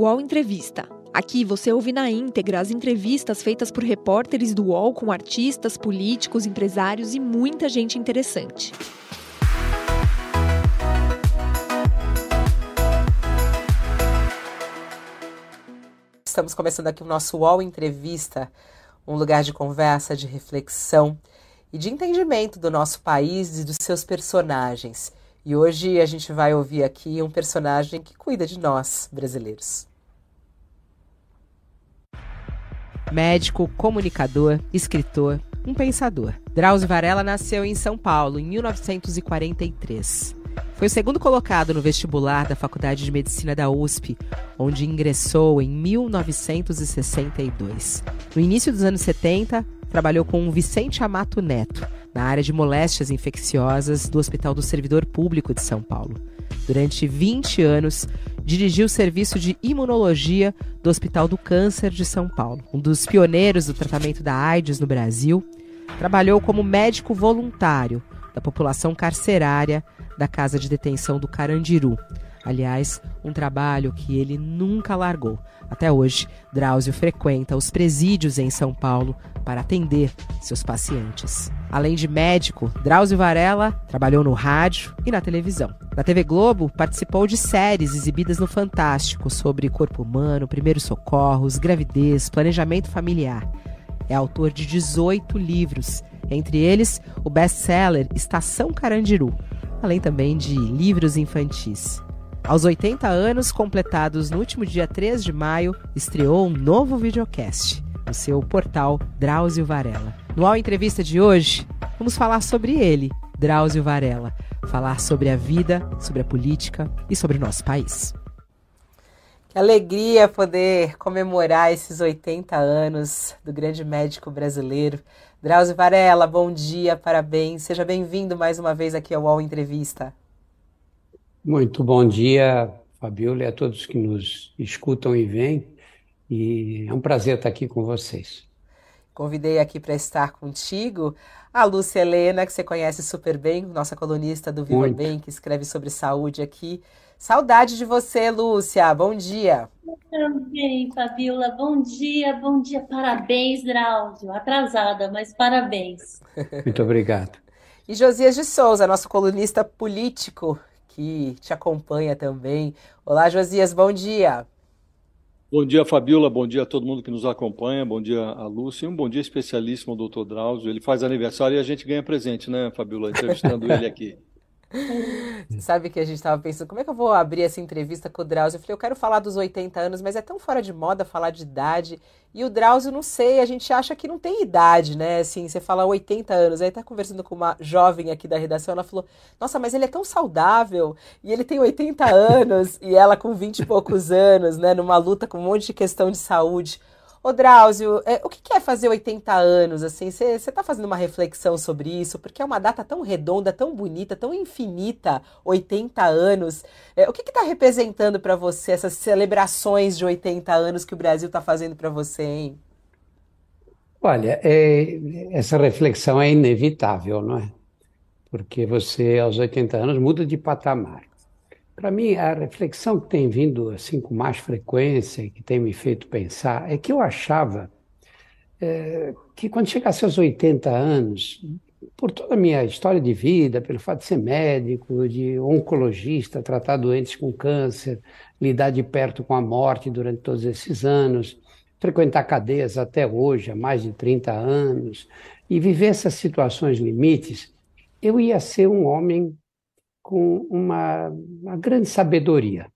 UOL Entrevista. Aqui você ouve na íntegra as entrevistas feitas por repórteres do UOL com artistas, políticos, empresários e muita gente interessante. Estamos começando aqui o nosso UOL Entrevista, um lugar de conversa, de reflexão e de entendimento do nosso país e dos seus personagens. E hoje a gente vai ouvir aqui um personagem que cuida de nós, brasileiros. Médico, comunicador, escritor, um pensador. Drauzio Varela nasceu em São Paulo em 1943. Foi o segundo colocado no vestibular da Faculdade de Medicina da USP, onde ingressou em 1962. No início dos anos 70, trabalhou com Vicente Amato Neto, na área de moléstias infecciosas do Hospital do Servidor Público de São Paulo. Durante 20 anos, dirigiu o serviço de imunologia do Hospital do Câncer de São Paulo, um dos pioneiros do tratamento da AIDS no Brasil. Trabalhou como médico voluntário da população carcerária da Casa de Detenção do Carandiru. Aliás, um trabalho que ele nunca largou. Até hoje, Drauzio frequenta os presídios em São Paulo para atender seus pacientes. Além de médico, Drauzio Varela trabalhou no rádio e na televisão. Na TV Globo, participou de séries exibidas no Fantástico sobre corpo humano, primeiros socorros, gravidez, planejamento familiar. É autor de 18 livros, entre eles o best-seller Estação Carandiru, além também de livros infantis. Aos 80 anos, completados no último dia 3 de maio, estreou um novo videocast no seu portal Drauzio Varela. No All Entrevista de hoje, vamos falar sobre ele, Drauzio Varela. Falar sobre a vida, sobre a política e sobre o nosso país. Que alegria poder comemorar esses 80 anos do grande médico brasileiro. Drauzio Varela, bom dia, parabéns. Seja bem-vindo mais uma vez aqui ao UOL Entrevista. Muito bom dia, Fabiola, e a todos que nos escutam e veem. E é um prazer estar aqui com vocês. Convidei aqui para estar contigo a Lúcia Helena, que você conhece super bem, nossa colunista do Viva Muito. Bem, que escreve sobre saúde aqui. Saudade de você, Lúcia. Bom dia. Também, Fabiola. Bom dia, bom dia. Parabéns, Drauzio. Atrasada, mas parabéns. Muito obrigado. E Josias de Souza, nosso colunista político, que te acompanha também. Olá, Josias, bom dia. Bom dia, Fabiola. Bom dia a todo mundo que nos acompanha. Bom dia a Lúcia. E um bom dia especialíssimo ao doutor Drauzio. Ele faz aniversário e a gente ganha presente, né, Fabiola? Entrevistando ele aqui. Sabe que a gente estava pensando, como é que eu vou abrir essa entrevista com o Drauzio? Eu falei, eu quero falar dos 80 anos, mas é tão fora de moda falar de idade. E o Drauzio, não sei, a gente acha que não tem idade, né? Assim, você fala 80 anos. Aí tá conversando com uma jovem aqui da redação, ela falou, nossa, mas ele é tão saudável, e ele tem 80 anos, e ela com 20 e poucos anos, né? Numa luta com um monte de questão de saúde. Ô Drauzio, é, o que, é fazer 80 anos? Assim, você está fazendo uma reflexão sobre isso? Porque é uma data tão redonda, tão bonita, tão infinita, 80 anos. É, o que está representando para você essas celebrações de 80 anos que o Brasil está fazendo para você, hein? Olha, é, essa reflexão é inevitável, não é? Porque você, aos 80 anos, muda de patamar. Para mim, a reflexão que tem vindo assim com mais frequência e que tem me feito pensar é que eu achava é, que quando chegasse aos 80 anos, por toda a minha história de vida, pelo fato de ser médico, de oncologista, tratar doentes com câncer, lidar de perto com a morte durante todos esses anos, frequentar cadeias até hoje, há mais de 30 anos, e viver essas situações limites, eu ia ser um homem com uma, uma grande sabedoria.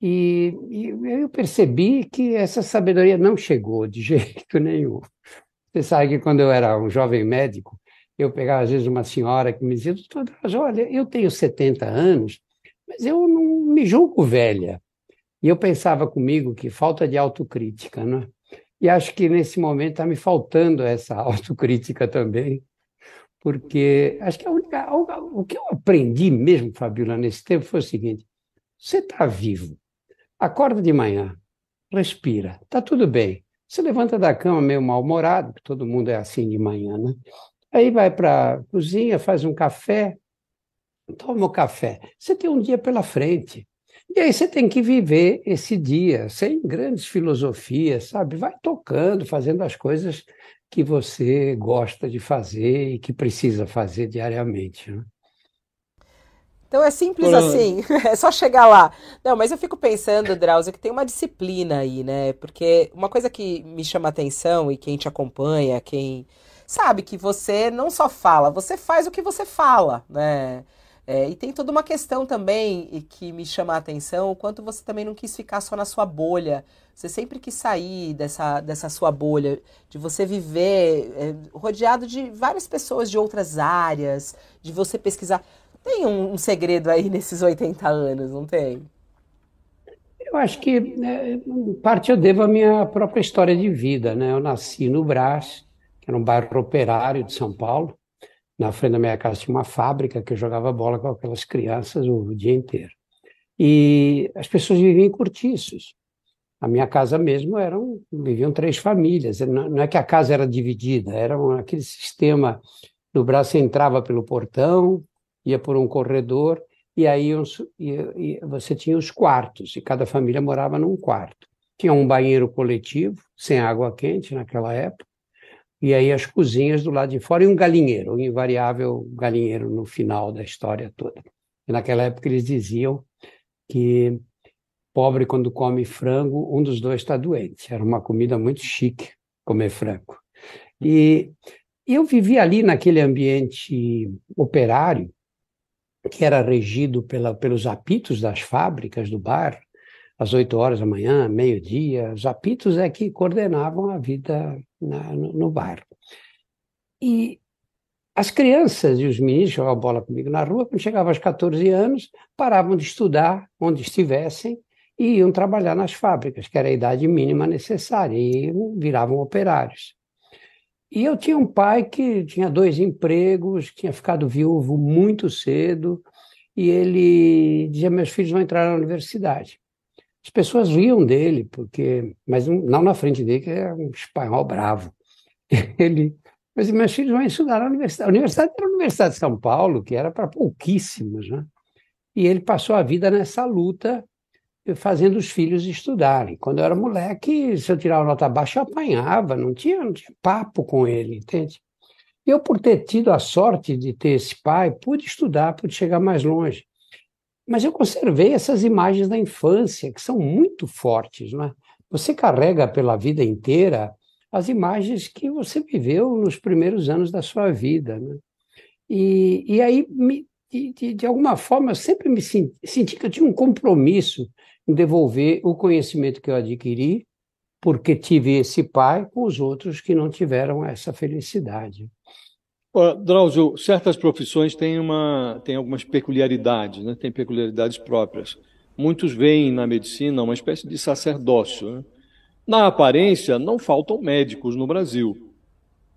E, e, eu percebi que essa sabedoria não chegou de jeito nenhum. Você sabe que quando eu era um jovem médico, eu pegava às vezes uma senhora que me dizia, doutor, olha, eu tenho 70 anos, mas eu não me julgo velha. E eu pensava comigo que falta de autocrítica, né? E acho que nesse momento está me faltando essa autocrítica também, porque acho que a única, o que eu aprendi mesmo, Fabiola, nesse tempo foi o seguinte: você está vivo, acorda de manhã, respira, está tudo bem. Você levanta da cama meio mal-humorado, que todo mundo é assim de manhã, né? Aí vai para a cozinha, faz um café, toma o café. Você tem um dia pela frente. E aí você tem que viver esse dia sem grandes filosofias, sabe? Vai tocando, fazendo as coisas que você gosta de fazer e que precisa fazer diariamente. Né? Então é simples assim, é só chegar lá. Não, mas eu fico pensando, Drauzio, que tem uma disciplina aí, né? Porque uma coisa que me chama atenção e quem te acompanha, quem sabe que você não só fala, você faz o que você fala, né? É, e tem toda uma questão também que me chama a atenção, o quanto você também não quis ficar só na sua bolha. Você sempre quis sair dessa, dessa sua bolha, de você viver é, rodeado de várias pessoas de outras áreas, de você pesquisar. Tem um, um segredo aí nesses 80 anos, não tem? Eu acho que, né, parte, eu devo à minha própria história de vida. Né? Eu nasci no Brás, que era um bairro operário de São Paulo na frente da minha casa tinha uma fábrica que eu jogava bola com aquelas crianças o dia inteiro. E as pessoas viviam em cortiços. A minha casa mesmo eram viviam três famílias. Não é que a casa era dividida, era aquele sistema. No braço entrava pelo portão, ia por um corredor e aí você tinha os quartos e cada família morava num quarto. Tinha um banheiro coletivo sem água quente naquela época e aí as cozinhas do lado de fora e um galinheiro, um invariável galinheiro no final da história toda. E naquela época eles diziam que pobre quando come frango, um dos dois está doente. Era uma comida muito chique comer frango. E eu vivi ali naquele ambiente operário que era regido pela, pelos apitos das fábricas do bar, às oito horas da manhã, meio-dia. Os apitos é que coordenavam a vida na, no, no bairro. E as crianças e os meninos jogavam bola comigo na rua, quando chegavam aos 14 anos, paravam de estudar onde estivessem e iam trabalhar nas fábricas, que era a idade mínima necessária, e viravam operários. E eu tinha um pai que tinha dois empregos, tinha ficado viúvo muito cedo, e ele dizia: Meus filhos vão entrar na universidade. As pessoas riam dele, porque, mas não na frente dele, que é um espanhol bravo. Ele, mas meus filhos vão estudar na universidade. A universidade era a Universidade de São Paulo, que era para pouquíssimos, né? E ele passou a vida nessa luta, fazendo os filhos estudarem. Quando eu era moleque, se eu tirava nota baixa, eu apanhava, não tinha, não tinha papo com ele, entende? Eu, por ter tido a sorte de ter esse pai, pude estudar, pude chegar mais longe. Mas eu conservei essas imagens da infância, que são muito fortes. Não é? Você carrega pela vida inteira as imagens que você viveu nos primeiros anos da sua vida. Né? E, e aí, me, de, de, alguma forma, eu sempre me senti, senti que eu tinha um compromisso em devolver o conhecimento que eu adquiri, porque tive esse pai com os outros que não tiveram essa felicidade. Drauzio, certas profissões têm, uma, têm algumas peculiaridades, né? têm peculiaridades próprias. Muitos veem na medicina uma espécie de sacerdócio. Né? Na aparência, não faltam médicos no Brasil.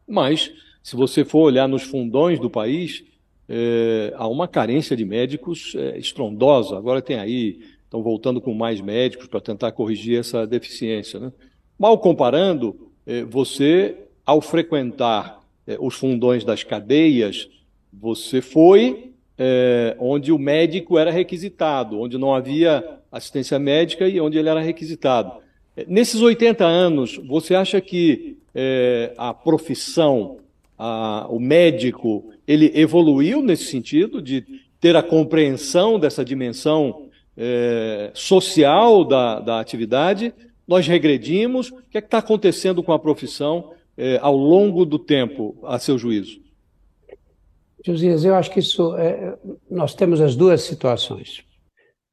Mas, se você for olhar nos fundões do país, é, há uma carência de médicos é, estrondosa. Agora tem aí, estão voltando com mais médicos para tentar corrigir essa deficiência. Né? Mal comparando, é, você, ao frequentar é, os fundões das cadeias, você foi é, onde o médico era requisitado, onde não havia assistência médica e onde ele era requisitado. É, nesses 80 anos, você acha que é, a profissão, a, o médico, ele evoluiu nesse sentido de ter a compreensão dessa dimensão é, social da, da atividade? Nós regredimos? O que é está acontecendo com a profissão é, ao longo do tempo, a seu juízo? Josias, eu acho que isso. É, nós temos as duas situações.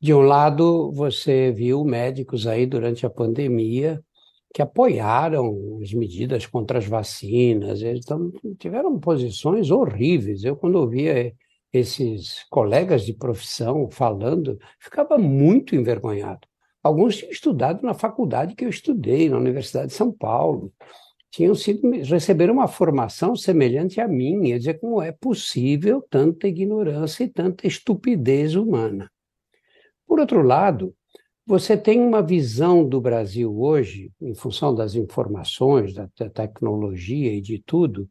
De um lado, você viu médicos aí durante a pandemia que apoiaram as medidas contra as vacinas, eles tiveram posições horríveis. Eu, quando ouvia esses colegas de profissão falando, ficava muito envergonhado. Alguns tinham estudado na faculdade que eu estudei, na Universidade de São Paulo tinham sido receberam uma formação semelhante à minha, dizer como é possível tanta ignorância e tanta estupidez humana. Por outro lado, você tem uma visão do Brasil hoje, em função das informações, da, da tecnologia e de tudo,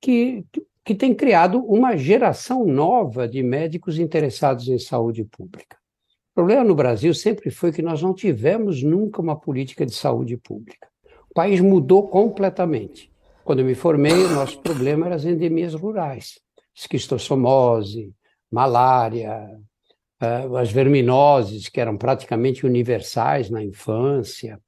que, que tem criado uma geração nova de médicos interessados em saúde pública. problema no Brasil sempre foi que nós não tivemos nunca uma política de saúde pública. País mudou completamente. Quando eu me formei, o nosso problema eram as endemias rurais. Esquistossomose, malária, uh, as verminoses, que eram praticamente universais na infância.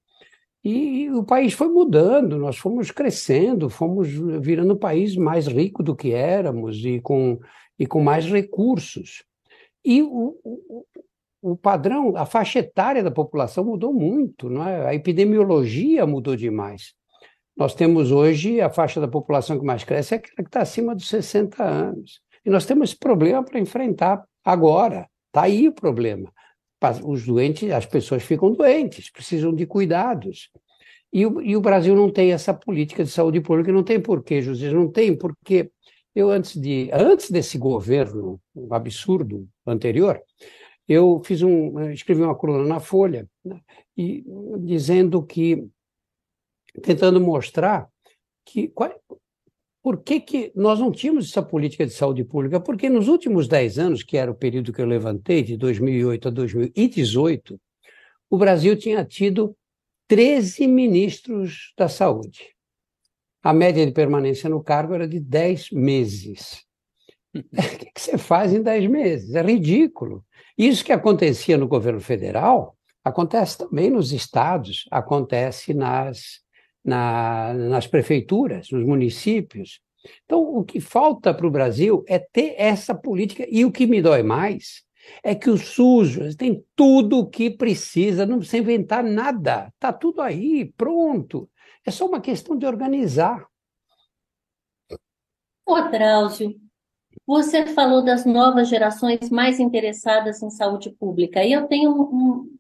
E, o país foi mudando, nós fomos crescendo, fomos virando um país mais rico do que éramos e com, e com mais recursos. E o, o padrão, a faixa etária da população mudou muito, não é? a epidemiologia mudou demais. Nós temos hoje a faixa da população que mais cresce é aquela que está acima dos 60 anos. E nós temos esse problema para enfrentar agora. Está aí o problema. Os doentes, as pessoas ficam doentes, precisam de cuidados. E o, e o Brasil não tem essa política de saúde pública, não tem porquê, José, não tem, porque eu, antes, de, antes desse governo absurdo anterior, eu fiz um, escrevi uma coluna na Folha, né, e, dizendo que, tentando mostrar que qual, por que, que nós não tínhamos essa política de saúde pública? Porque nos últimos 10 anos, que era o período que eu levantei, de 2008 a 2018, o Brasil tinha tido 13 ministros da saúde. A média de permanência no cargo era de 10 meses. O que você faz em 10 meses? É ridículo. Isso que acontecia no governo federal acontece também nos estados, acontece nas, na, nas prefeituras, nos municípios. Então, o que falta para o Brasil é ter essa política, e o que me dói mais é que o SUS tem tudo o que precisa, não precisa inventar nada, está tudo aí, pronto. É só uma questão de organizar. Ô, Drauzio, você falou das novas gerações mais interessadas em saúde pública, e eu tenho um,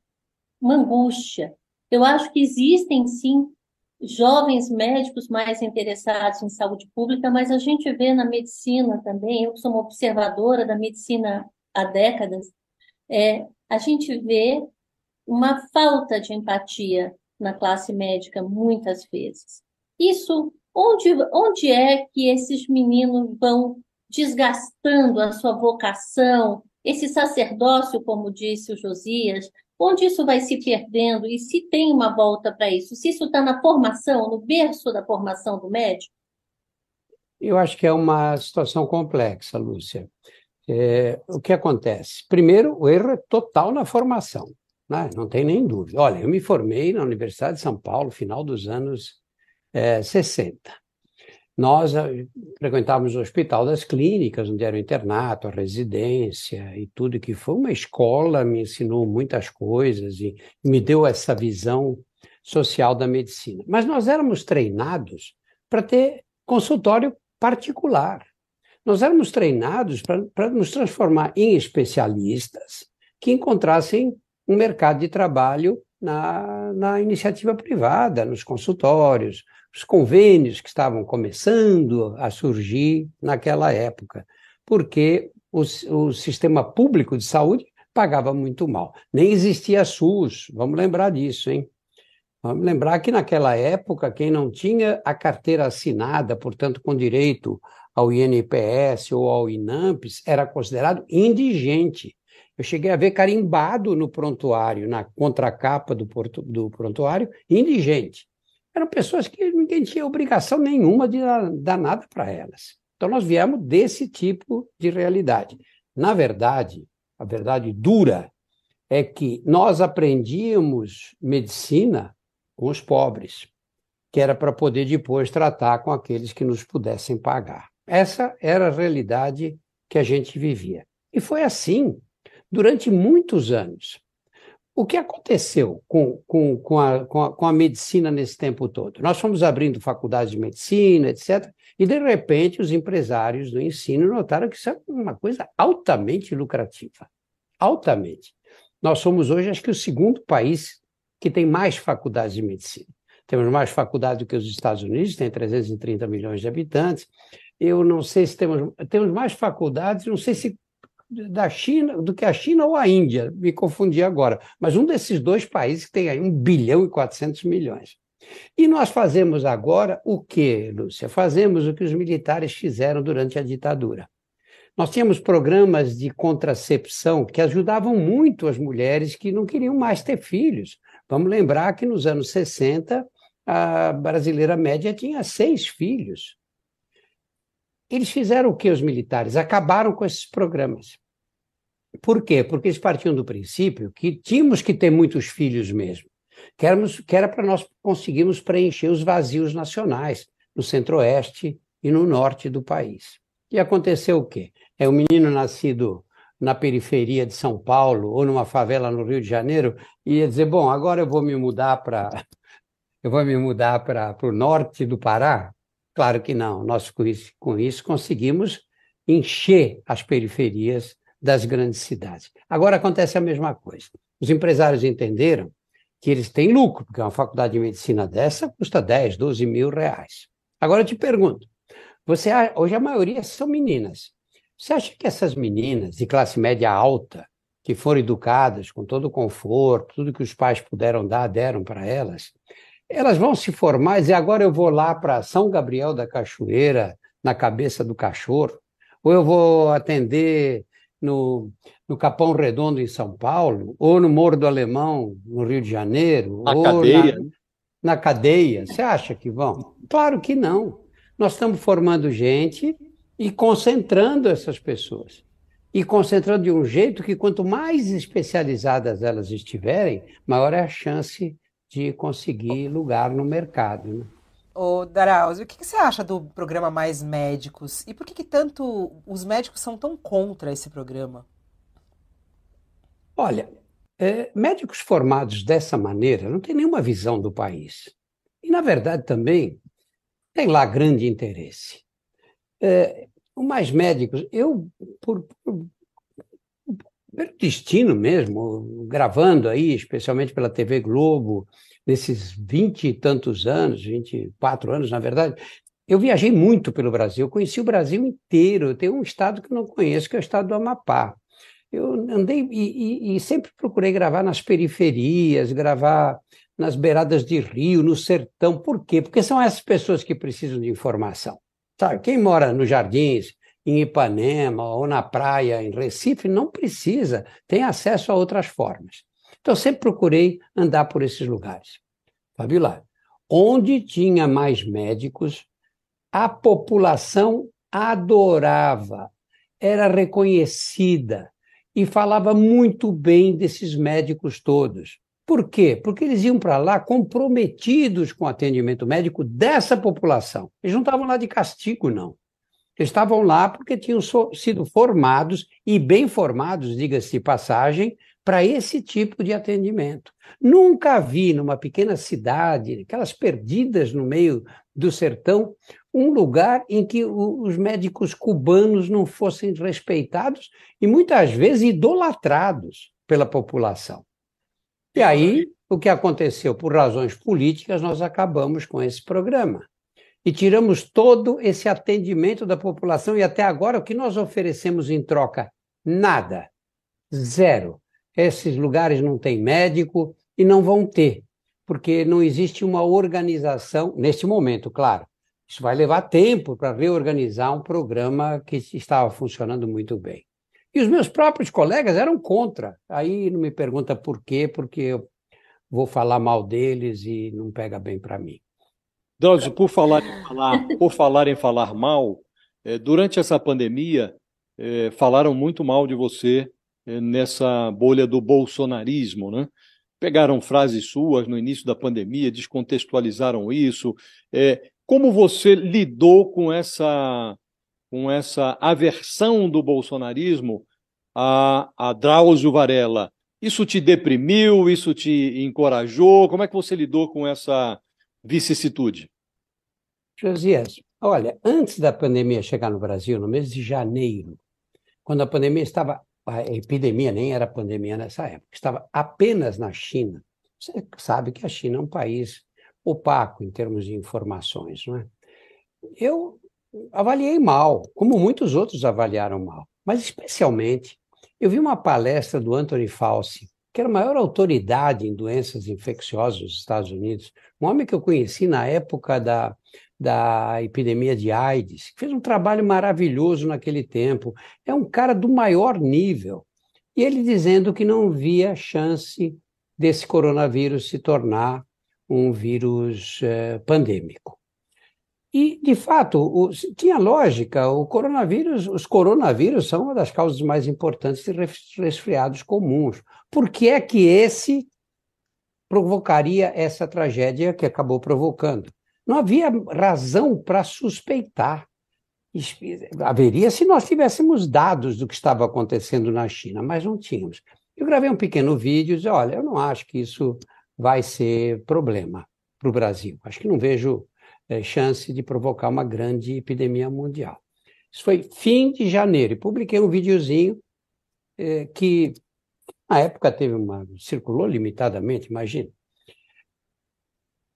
uma angústia. Eu acho que existem, sim, jovens médicos mais interessados em saúde pública, mas a gente vê na medicina também, eu sou uma observadora da medicina há décadas, é, a gente vê uma falta de empatia na classe médica muitas vezes. Isso, onde, onde é que esses meninos vão desgastando a sua vocação, esse sacerdócio, como disse o Josias, onde isso vai se perdendo e se tem uma volta para isso? Se isso está na formação, no berço da formação do médico? Eu acho que é uma situação complexa, Lúcia. É, o que acontece? Primeiro, o erro é total na formação, né? não tem nem dúvida. Olha, eu me formei na Universidade de São Paulo, final dos anos é, 60. Nós eh, frequentávamos o Hospital das Clínicas, onde era o internato, a residência e tudo, que foi uma escola, me ensinou muitas coisas e me deu essa visão social da medicina. Mas nós éramos treinados para ter consultório particular. Nós éramos treinados para nos transformar em especialistas que encontrassem um mercado de trabalho na, na iniciativa privada, nos consultórios, os convênios que estavam começando a surgir naquela época, porque o, o sistema público de saúde pagava muito mal. Nem existia SUS, vamos lembrar disso, hein? Vamos lembrar que naquela época, quem não tinha a carteira assinada, portanto, com direito ao INPS ou ao INAMPS, era considerado indigente. Eu cheguei a ver carimbado no prontuário, na contracapa do, do prontuário, indigente eram pessoas que ninguém tinha obrigação nenhuma de dar nada para elas. Então, nós viemos desse tipo de realidade. Na verdade, a verdade dura é que nós aprendíamos medicina com os pobres, que era para poder depois tratar com aqueles que nos pudessem pagar. Essa era a realidade que a gente vivia. E foi assim durante muitos anos. O que aconteceu com, com, com, a, com, a, com a medicina nesse tempo todo? Nós fomos abrindo faculdades de medicina, etc., e de repente os empresários do ensino notaram que isso é uma coisa altamente lucrativa. Altamente. Nós somos hoje, acho que, o segundo país que tem mais faculdades de medicina. Temos mais faculdades do que os Estados Unidos, tem 330 milhões de habitantes. Eu não sei se temos, temos mais faculdades, não sei se da China, do que a China ou a Índia, me confundi agora, mas um desses dois países que tem aí 1 bilhão e 400 milhões. E nós fazemos agora o que, Lúcia? Fazemos o que os militares fizeram durante a ditadura. Nós tínhamos programas de contracepção que ajudavam muito as mulheres que não queriam mais ter filhos. Vamos lembrar que nos anos 60, a brasileira média tinha seis filhos. Eles fizeram o que os militares? Acabaram com esses programas. Por quê? Porque eles partiam do princípio que tínhamos que ter muitos filhos mesmo, que, éramos, que era para nós conseguirmos preencher os vazios nacionais no centro-oeste e no norte do país. E aconteceu o quê? É um menino nascido na periferia de São Paulo ou numa favela no Rio de Janeiro ia dizer, bom, agora eu vou me mudar para eu vou me mudar para o norte do Pará? Claro que não. Nós com isso, com isso conseguimos encher as periferias das grandes cidades. Agora acontece a mesma coisa. Os empresários entenderam que eles têm lucro, porque uma faculdade de medicina dessa custa 10, 12 mil reais. Agora eu te pergunto, você hoje a maioria são meninas. Você acha que essas meninas de classe média alta, que foram educadas com todo o conforto, tudo que os pais puderam dar, deram para elas, elas vão se formar e agora eu vou lá para São Gabriel da Cachoeira, na cabeça do cachorro, ou eu vou atender no, no Capão Redondo, em São Paulo, ou no Morro do Alemão, no Rio de Janeiro, na ou cadeia. Na, na cadeia. Você acha que vão? Claro que não. Nós estamos formando gente e concentrando essas pessoas. E concentrando de um jeito que, quanto mais especializadas elas estiverem, maior é a chance de conseguir lugar no mercado. Né? Ô, Daraus, o que, que, você acha do programa Mais Médicos? E por que, que tanto os médicos são tão contra esse programa? Olha, é, médicos formados dessa maneira não têm nenhuma visão do país. E, na verdade, também tem lá grande interesse. É, o Mais Médicos, eu, por, por, pelo destino mesmo, gravando aí, especialmente pela TV Globo, nesses vinte e tantos anos, 24 anos, na verdade, eu viajei muito pelo Brasil, eu conheci o Brasil inteiro. Eu tenho um estado que não conheço, que é o estado do Amapá. Eu andei e, e, e sempre procurei gravar nas periferias, gravar nas beiradas de rio, no sertão. Por quê? Porque são essas pessoas que precisam de informação. Sabe? Quem mora nos jardins, em Ipanema ou na praia em Recife não precisa, tem acesso a outras formas. Então, sempre procurei andar por esses lugares. Fabiola, onde tinha mais médicos, a população adorava, era reconhecida e falava muito bem desses médicos todos. Por quê? Porque eles iam para lá comprometidos com o atendimento médico dessa população. Eles não estavam lá de castigo, não. Estavam lá porque tinham sido formados, e bem formados, diga-se de passagem, para esse tipo de atendimento. Nunca vi numa pequena cidade, aquelas perdidas no meio do sertão, um lugar em que os médicos cubanos não fossem respeitados e muitas vezes idolatrados pela população. E aí, o que aconteceu? Por razões políticas, nós acabamos com esse programa e tiramos todo esse atendimento da população e até agora o que nós oferecemos em troca? Nada. Zero. Esses lugares não têm médico e não vão ter, porque não existe uma organização, neste momento, claro. Isso vai levar tempo para reorganizar um programa que estava funcionando muito bem. E os meus próprios colegas eram contra. Aí não me pergunta por quê, porque eu vou falar mal deles e não pega bem para mim. Drauzio, por falar em falar, por falar, em falar mal, é, durante essa pandemia, é, falaram muito mal de você é, nessa bolha do bolsonarismo, né? Pegaram frases suas no início da pandemia, descontextualizaram isso. como você lidou com essa, com essa aversão do bolsonarismo a, a Drauzio Varela? Isso te deprimiu? Isso te encorajou? Como é que você lidou com essa vicissitude? Josias, olha, antes da pandemia chegar no Brasil, no mês de janeiro, quando a pandemia estava, a epidemia nem era pandemia nessa época, estava apenas na China. Você sabe que a China é um país opaco em termos de informações, não é? Eu avaliei mal, como muitos outros avaliaram mal, mas especialmente eu vi uma palestra do Anthony Fauci, que era a maior autoridade em doenças infecciosas dos Estados Unidos, um homem que eu conheci na época da, da epidemia de AIDS, fez um trabalho maravilhoso naquele tempo. É um cara do maior nível. E ele dizendo que não via chance desse coronavírus se tornar um vírus eh, pandêmico. E, de fato, o, tinha lógica, o coronavírus, os coronavírus são uma das causas mais importantes de resfriados comuns. Por que é que esse provocaria essa tragédia que acabou provocando? Não havia razão para suspeitar. Haveria se nós tivéssemos dados do que estava acontecendo na China, mas não tínhamos. Eu gravei um pequeno vídeo e disse: olha, eu não acho que isso vai ser problema para o Brasil. Acho que não vejo é, chance de provocar uma grande epidemia mundial. Isso foi fim de janeiro. E publiquei um videozinho é, que, na época, teve uma. circulou limitadamente, imagina.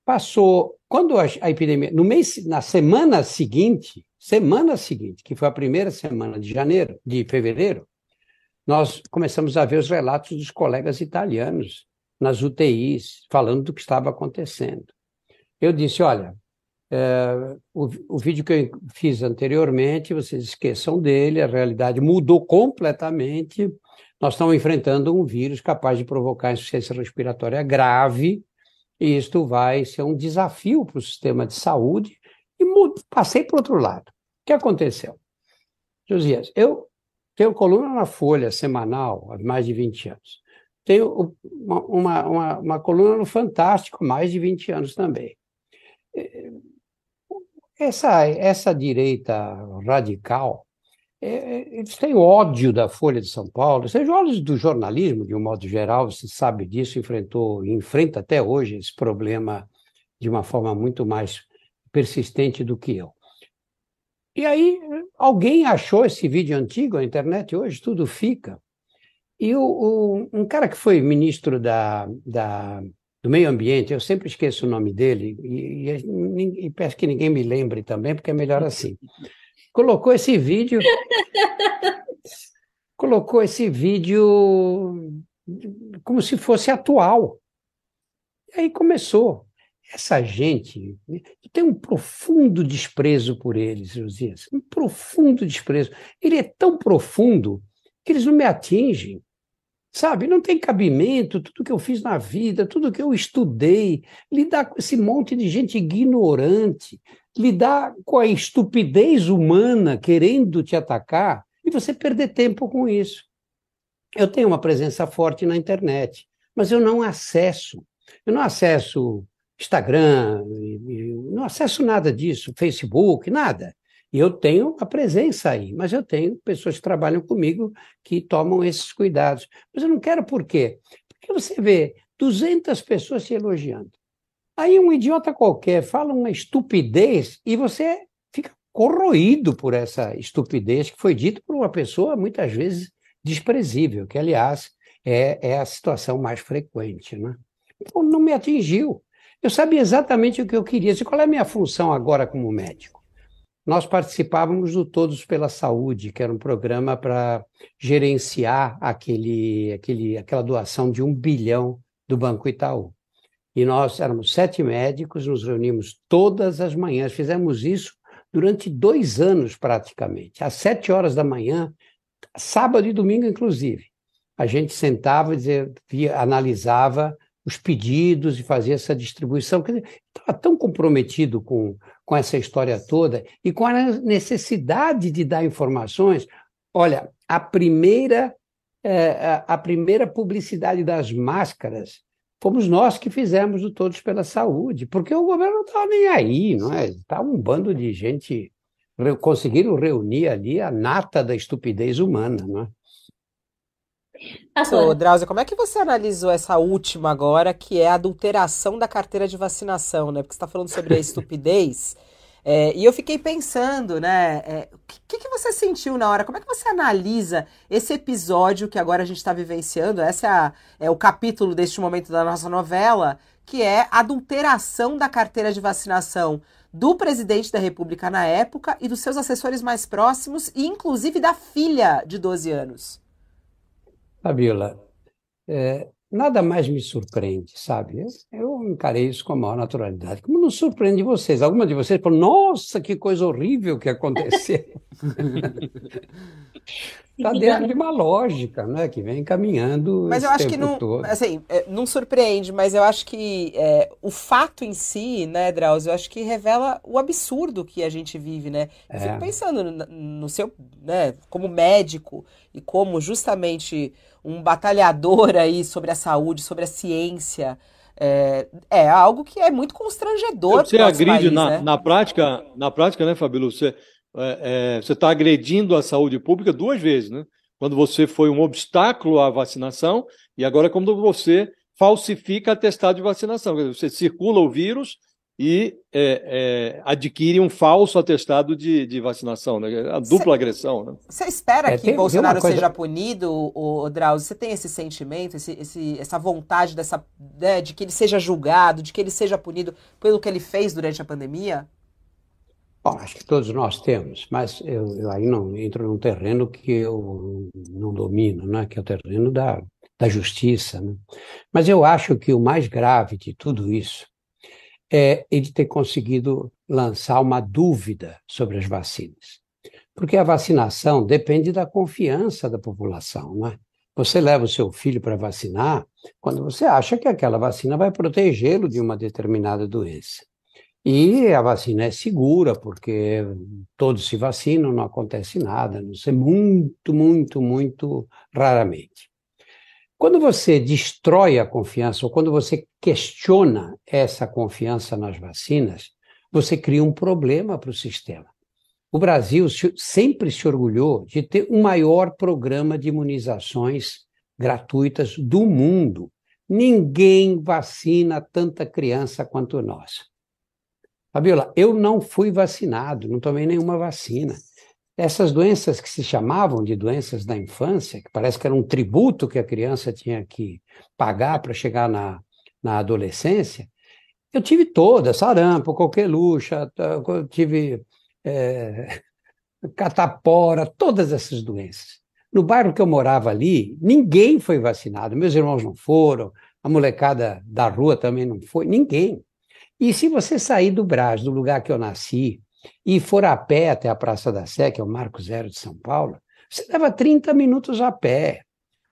Passou. Quando a, a epidemia. No mês, na semana seguinte, semana seguinte, que foi a primeira semana de janeiro, de fevereiro, nós começamos a ver os relatos dos colegas italianos nas UTIs, falando do que estava acontecendo. Eu disse: olha, é, o, o, vídeo que eu fiz anteriormente, vocês esqueçam dele, a realidade mudou completamente. Nós estamos enfrentando um vírus capaz de provocar insuficiência respiratória grave, e isto vai ser um desafio para o sistema de saúde. E passei para o outro lado. O que aconteceu? Josias, eu tenho coluna na Folha semanal há mais de 20 anos. Tenho uma, uma, uma, uma coluna no Fantástico há mais de 20 anos também essa, essa direita radical, é, é, eles têm ódio da Folha de São Paulo, seja ódio do jornalismo, de um modo geral, você sabe disso, enfrentou, enfrenta até hoje esse problema de uma forma muito mais persistente do que eu. E aí, alguém achou esse vídeo antigo na internet, hoje tudo fica. E o, o, um cara que foi ministro da, da do meio ambiente, eu sempre esqueço o nome dele, e, e, e, peço que ninguém me lembre também, porque é melhor assim. Colocou esse vídeo. colocou esse vídeo como se fosse atual. E aí começou. Essa gente tem um profundo desprezo por eles, Josias, um profundo desprezo. Ele é tão profundo que eles não me atingem. Sabe, não tem cabimento tudo que eu fiz na vida, tudo que eu estudei, lidar com esse monte de gente ignorante, lidar com a estupidez humana querendo te atacar e você perder tempo com isso. Eu tenho uma presença forte na internet, mas eu não acesso. Eu não acesso Instagram, não acesso nada disso, Facebook, nada. E eu tenho a presença aí, mas eu tenho pessoas que trabalham comigo que tomam esses cuidados. Mas eu não quero por quê? Porque você vê 200 pessoas se elogiando. Aí um idiota qualquer fala uma estupidez e você fica corroído por essa estupidez que foi dita por uma pessoa muitas vezes desprezível, que aliás é, é a situação mais frequente. Né? Então não me atingiu. Eu sabia exatamente o que eu queria. Qual é a minha função agora como médico? Nós participávamos do Todos pela Saúde, que era um programa para gerenciar aquele, aquele, aquela doação de um bilhão do Banco Itaú. E nós éramos sete médicos, nos reunimos todas as manhãs, fizemos isso durante dois anos praticamente, às sete horas da manhã, sábado e domingo inclusive. A gente sentava, dizia, via, analisava os pedidos e fazia essa distribuição. Estava tão comprometido com, com essa história toda e com a necessidade de dar informações. Olha, a primeira, é, a primeira publicidade das máscaras fomos nós que fizemos o Todos pela Saúde, porque o governo não estava nem aí, não é? Estava um bando de gente conseguiram reunir ali a nata da estupidez humana, não é? Agora. Drauzio, como é que você analisou essa última agora, que é a adulteração da carteira de vacinação, né? Porque você está falando sobre a estupidez. É, e eu fiquei pensando, né? É, o que, que você sentiu na hora? Como é que você analisa esse episódio que agora a gente está vivenciando? Esse é, a, é o capítulo deste momento da nossa novela, que é a adulteração da carteira de vacinação do presidente da República na época e dos seus assessores mais próximos, e inclusive da filha de 12 anos. Fabiola, é, nada mais me surpreende, sabe? Eu, eu encarei isso com a maior naturalidade. Como não surpreende vocês? Alguma de vocês falou, nossa, que coisa horrível que aconteceu. Está dentro de uma lógica, né, que vem caminhando. Mas eu acho que não, todo. assim, é, não surpreende, mas eu acho que é, o fato em si, né, Drauzio, eu acho que revela o absurdo que a gente vive, né? Eu é. fico pensando no, no seu, né, como médico e como justamente um batalhador aí sobre a saúde, sobre a ciência. É, é algo que é muito constrangedor. Você agride país, na, né? na prática, na prática, né, Fabíola? Você é, é, você está agredindo a saúde pública duas vezes, né? Quando você foi um obstáculo à vacinação e agora quando você falsifica atestado de vacinação. Você circula o vírus e é, é, adquire um falso atestado de, de vacinação, né? A dupla cê, agressão. Né? Você espera é, que tem, Bolsonaro tem seja punido, o Drauzio? Você tem esse sentimento, esse, esse, essa vontade dessa, né, de que ele seja julgado, de que ele seja punido pelo que ele fez durante a pandemia? Bom, acho que todos nós temos, mas eu, eu, aí não entro num terreno que eu não domino, né? que é o terreno da, da justiça. Né? Mas eu acho que o mais grave de tudo isso é ele ter conseguido lançar uma dúvida sobre as vacinas. Porque a vacinação depende da confiança da população. Né? Você leva o seu filho para vacinar quando você acha que aquela vacina vai protegê-lo de uma determinada doença. E a vacina é segura, porque todos se vacinam, não acontece nada, não sei, muito, muito, muito raramente. Quando você destrói a confiança, ou quando você questiona essa confiança nas vacinas, você cria um problema para o sistema. O Brasil sempre se orgulhou de ter o maior programa de imunizações gratuitas do mundo. Ninguém vacina tanta criança quanto nós. Fabiola, eu não fui vacinado, não tomei nenhuma vacina. Essas doenças que se chamavam de doenças da infância, que parece que era um tributo que a criança tinha que pagar para chegar na, na adolescência, eu tive todas, sarampo, coqueluche, tive é, catapora, todas essas doenças. No bairro que eu morava ali, ninguém foi vacinado. Meus irmãos não foram, a molecada da rua também não foi, ninguém. E se você sair do Brás, do lugar que eu nasci, e for a pé até a Praça da Sé, que é o Marco Zero de São Paulo, você leva 30 minutos a pé.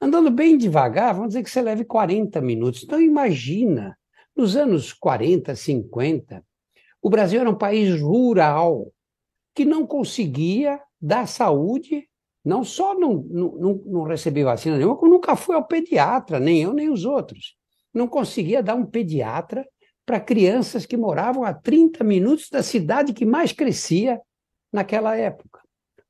Andando bem devagar, vamos dizer que você leve 40 minutos. Então imagina, nos anos 40, 50, o Brasil era um país rural que não conseguia dar saúde, não só não, não, não vacina nenhuma, como nunca foi ao pediatra, nem eu nem os outros. Não conseguia dar um pediatra para crianças que moravam a 30 minutos da cidade que mais crescia naquela época.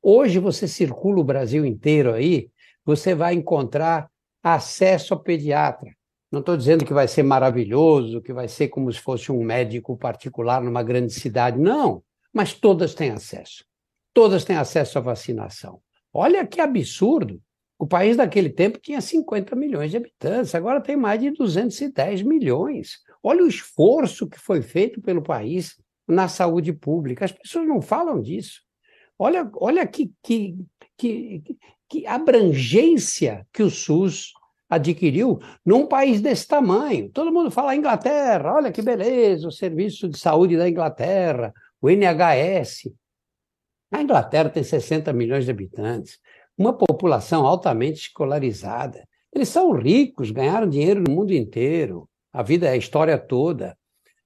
Hoje você circula o Brasil inteiro aí, você vai encontrar acesso ao pediatra. Não estou dizendo que vai ser maravilhoso, que vai ser como se fosse um médico particular numa grande cidade, não, mas todas têm acesso. Todas têm acesso à vacinação. Olha que absurdo. O país daquele tempo tinha 50 milhões de habitantes, agora tem mais de 210 milhões. Olha o esforço que foi feito pelo país na saúde pública. As pessoas não falam disso. Olha, olha que, que, que, que abrangência que o SUS adquiriu num país desse tamanho. Todo mundo fala Inglaterra, olha que beleza, o serviço de saúde da Inglaterra, o NHS. A Inglaterra tem 60 milhões de habitantes, uma população altamente escolarizada. Eles são ricos, ganharam dinheiro no mundo inteiro. A vida é a história toda.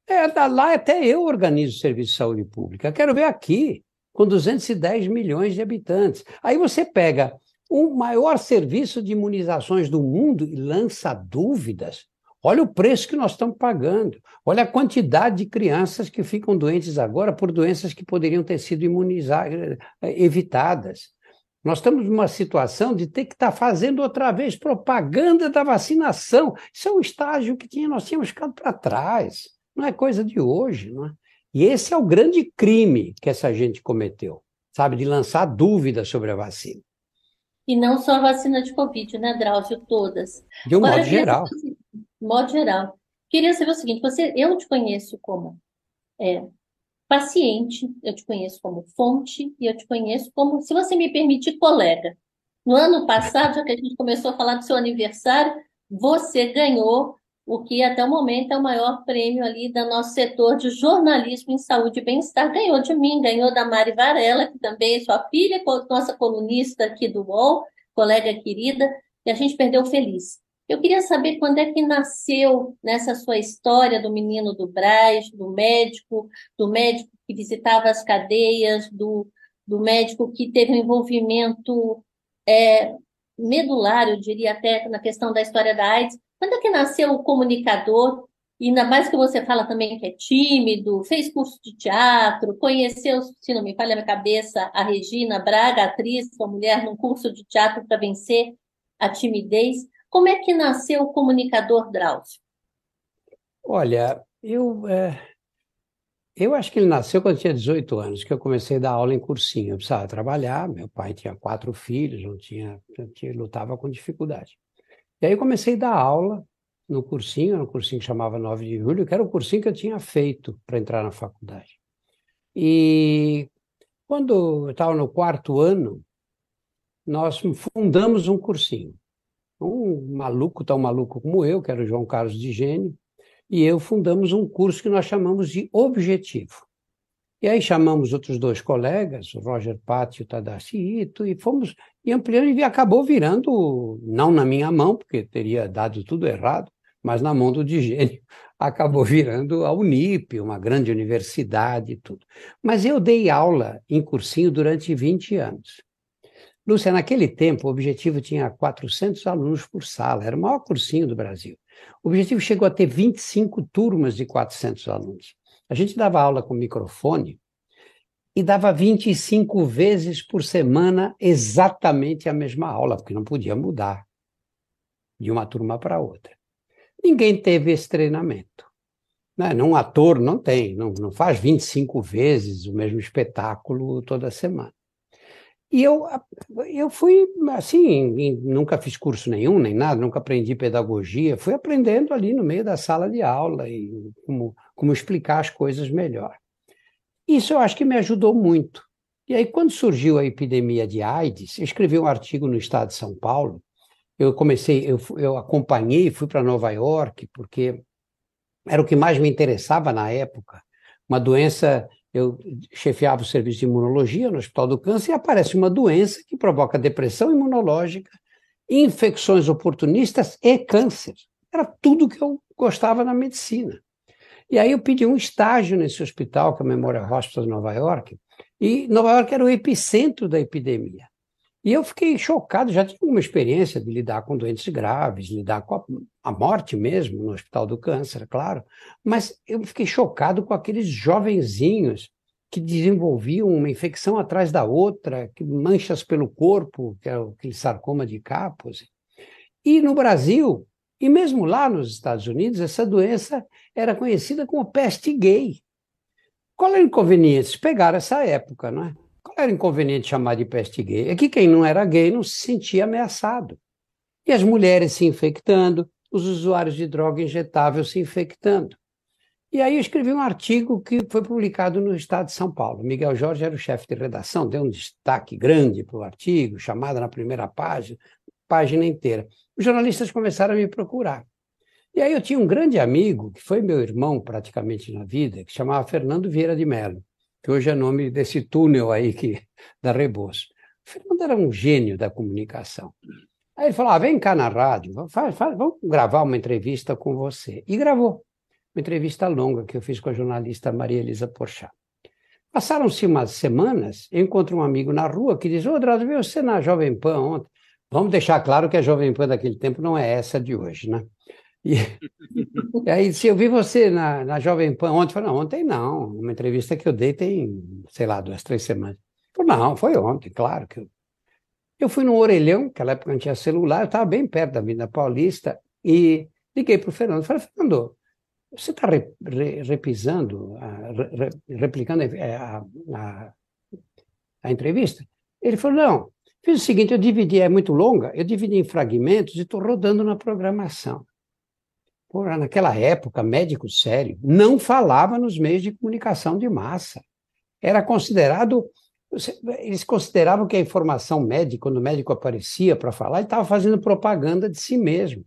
É, lá até eu organizo o serviço de saúde pública. Quero ver aqui, com 210 milhões de habitantes. Aí você pega o maior serviço de imunizações do mundo e lança dúvidas. Olha o preço que nós estamos pagando. Olha a quantidade de crianças que ficam doentes agora por doenças que poderiam ter sido imunizadas, eh, evitadas. Nós estamos numa situação de ter que estar tá fazendo outra vez propaganda da vacinação. Isso é um estágio que tinha, nós tínhamos ficado para trás. Não é coisa de hoje. Não é? E esse é o grande crime que essa gente cometeu, sabe? De lançar dúvidas sobre a vacina. E não só a vacina de Covid, né, Drauzio? Todas. De um Agora, modo geral. De modo geral. Queria saber o seguinte: você, eu te conheço como é, paciente, eu te conheço como fonte e eu te conheço como, se você me permitir, colega. No ano passado, já que a gente começou a falar do seu aniversário, você ganhou o que até o momento é o maior prêmio ali do nosso setor de jornalismo em saúde e bem-estar. Ganhou de mim, ganhou da Mari Varela, que também é sua filha, nossa colunista aqui do UOL, colega querida, e a gente perdeu feliz. Eu queria saber quando é que nasceu nessa sua história do menino do Braz, do médico, do médico que visitava as cadeias, do, do médico que teve um envolvimento é, medular, eu diria até na questão da história da AIDS. Quando é que nasceu o comunicador? E ainda mais que você fala também que é tímido, fez curso de teatro, conheceu, se não me falha a minha cabeça, a Regina Braga, atriz, uma mulher num curso de teatro para vencer a timidez. Como é que nasceu o comunicador Drauzio? Olha, eu, é, eu acho que ele nasceu quando tinha 18 anos, que eu comecei a dar aula em cursinho. Eu precisava trabalhar, meu pai tinha quatro filhos, não tinha, tinha lutava com dificuldade. E aí eu comecei a dar aula no cursinho, no cursinho que chamava 9 de julho, que era o cursinho que eu tinha feito para entrar na faculdade. E quando eu estava no quarto ano, nós fundamos um cursinho. Um maluco, tão maluco como eu, que era o João Carlos de Gênio, e eu fundamos um curso que nós chamamos de Objetivo. E aí chamamos outros dois colegas, o Roger Patti e o Tadashi Ito, e fomos e ampliando, e acabou virando, não na minha mão, porque teria dado tudo errado, mas na mão do Digênio, acabou virando a Unip, uma grande universidade e tudo. Mas eu dei aula em cursinho durante 20 anos. Lúcia, naquele tempo, o Objetivo tinha 400 alunos por sala, era o maior cursinho do Brasil. O Objetivo chegou a ter 25 turmas de 400 alunos. A gente dava aula com microfone e dava 25 vezes por semana exatamente a mesma aula, porque não podia mudar de uma turma para outra. Ninguém teve esse treinamento. Né? Um ator não tem, não, não faz 25 vezes o mesmo espetáculo toda semana. E eu, eu fui, assim, nunca fiz curso nenhum, nem nada, nunca aprendi pedagogia, fui aprendendo ali no meio da sala de aula e como, como explicar as coisas melhor. Isso eu acho que me ajudou muito. E aí, quando surgiu a epidemia de AIDS, eu escrevi um artigo no Estado de São Paulo. Eu comecei, eu, eu acompanhei, fui para Nova York, porque era o que mais me interessava na época. Uma doença eu chefiava o serviço de imunologia no Hospital do Câncer e aparece uma doença que provoca depressão imunológica, infecções oportunistas e câncer. Era tudo que eu gostava na medicina. E aí eu pedi um estágio nesse hospital, que é o Memorial Hospital de Nova York, e Nova York era o epicentro da epidemia. E eu fiquei chocado, já tinha uma experiência de lidar com doentes graves, lidar com a, a, morte mesmo no Hospital do Câncer, claro, mas eu fiquei chocado com aqueles jovenzinhos que desenvolviam uma infecção atrás da outra, que manchas pelo corpo, que é aquele sarcoma de Kaposi. E no Brasil, e mesmo lá nos Estados Unidos, essa doença era conhecida como peste gay. Qual é o inconveniente? Pegaram essa época, não é? era inconveniente chamar de peste gay? É que quem não era gay não se sentia ameaçado. E as mulheres se infectando, os usuários de droga injetável se infectando. E aí eu escrevi um artigo que foi publicado no Estado de São Paulo. Miguel Jorge era o chefe de redação, deu um destaque grande para o artigo, chamada na primeira página, página inteira. Os jornalistas começaram a me procurar. E aí eu tinha um grande amigo, que foi meu irmão praticamente na vida, que chamava Fernando Vieira de Mello que hoje é nome desse túnel aí que, da Rebouças. O Fernando era um gênio da comunicação. Aí ele falou: ah, vem cá na rádio, faz, faz, vamos gravar uma entrevista com você. E gravou. Uma entrevista longa que eu fiz com a jornalista Maria Elisa Porchat. Passaram-se umas semanas, eu encontro um amigo na rua que diz: Ô, Drauzio, viu você na Jovem Pan ontem? Vamos deixar claro que a Jovem Pan daquele tempo não é essa de hoje, né? E, e aí, se eu vi você na, na Jovem Pan ontem, eu falei, não, ontem não, uma entrevista que eu dei tem, sei lá, duas, três semanas. Eu falei, não, foi ontem, claro que eu... Eu fui no Orelhão, naquela época não tinha celular, eu estava bem perto da Avenida Paulista, e liguei para o Fernando, falei, Fernando, você está re, re, repisando, re, replicando a, a, a entrevista? Ele falou, não, fiz o seguinte, eu dividi, é muito longa, eu dividi em fragmentos e estou rodando na programação. Porra, naquela época, médico sério não falava nos meios de comunicação de massa. Era considerado. Eles consideravam que a informação médica, quando o médico aparecia para falar, ele estava fazendo propaganda de si mesmo.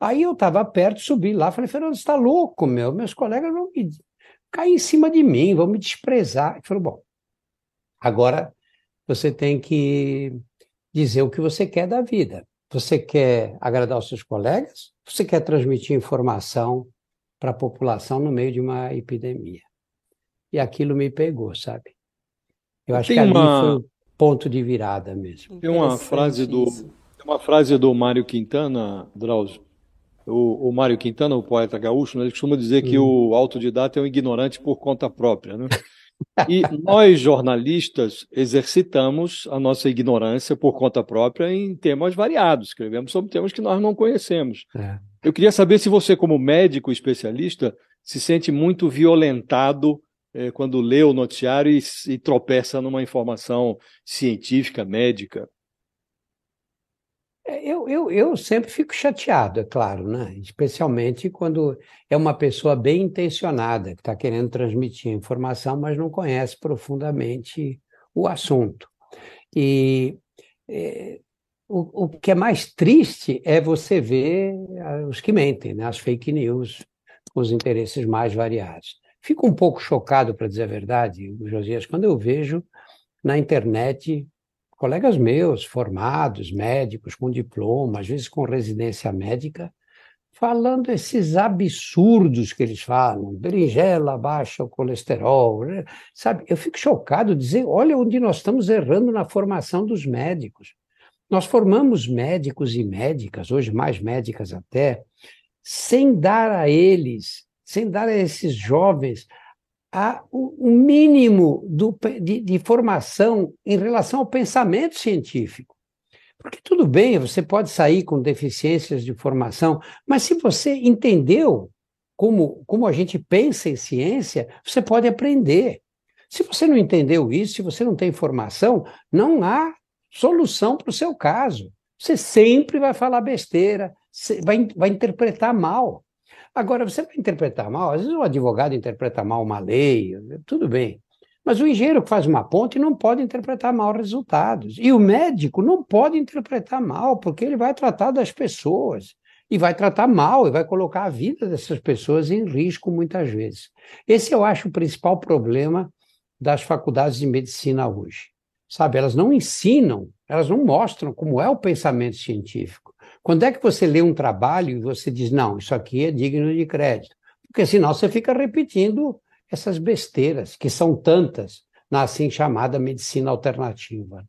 Aí eu estava perto, subi lá, falei, Fernando, você está louco, meu? Meus colegas vão me cair em cima de mim, vão me desprezar. Ele falou, bom, agora você tem que dizer o que você quer da vida. Você quer agradar os seus colegas? Você quer transmitir informação para a população no meio de uma epidemia? E aquilo me pegou, sabe? Eu acho Tem que ali uma... foi o ponto de virada mesmo. Tem uma frase do uma frase do Mário Quintana, Drauzio. O, o Mário Quintana, o poeta gaúcho, né, ele costuma dizer que hum. o autodidata é um ignorante por conta própria, né? E nós, jornalistas, exercitamos a nossa ignorância por conta própria em temas variados. Escrevemos sobre temas que nós não conhecemos. É. Eu queria saber se você, como médico especialista, se sente muito violentado é, quando lê o noticiário e, e tropeça numa informação científica, médica. É, eu, eu, eu sempre fico chateado, é claro, né? especialmente quando é uma pessoa bem intencionada, que está querendo transmitir informação, mas não conhece profundamente o assunto. E é, o, o que é mais triste é você ver os que mentem, né? as fake news, com os interesses mais variados. Fico um pouco chocado, para dizer a verdade, Josias, quando eu vejo na internet colegas meus, formados, médicos, com diploma, às vezes com residência médica, falando esses absurdos que eles falam, berinjela baixa o colesterol, né? sabe? Eu fico chocado dizer, olha onde nós estamos errando na formação dos médicos. Nós formamos médicos e médicas, hoje mais médicas até, sem dar a eles, sem dar a esses jovens a, o, mínimo do, de, de formação em relação ao pensamento científico. Porque tudo bem, você pode sair com deficiências de formação, mas se você entendeu como, como a gente pensa em ciência, você pode aprender. Se você não entendeu isso, se você não tem formação, não há solução para o seu caso. Você sempre vai falar besteira, vai, vai interpretar mal. Agora, você vai interpretar mal, às vezes o advogado interpreta mal uma lei, tudo bem. Mas o engenheiro que faz uma ponte não pode interpretar mal resultados. E o médico não pode interpretar mal, porque ele vai tratar das pessoas. E vai tratar mal, e vai colocar a vida dessas pessoas em risco muitas vezes. Esse eu acho o principal problema das faculdades de medicina hoje. Sabe, elas não ensinam, elas não mostram como é o pensamento científico. Quando é que você lê um trabalho e você diz, não, isso aqui é digno de crédito? Porque senão você fica repetindo essas besteiras, que são tantas, na assim chamada medicina alternativa.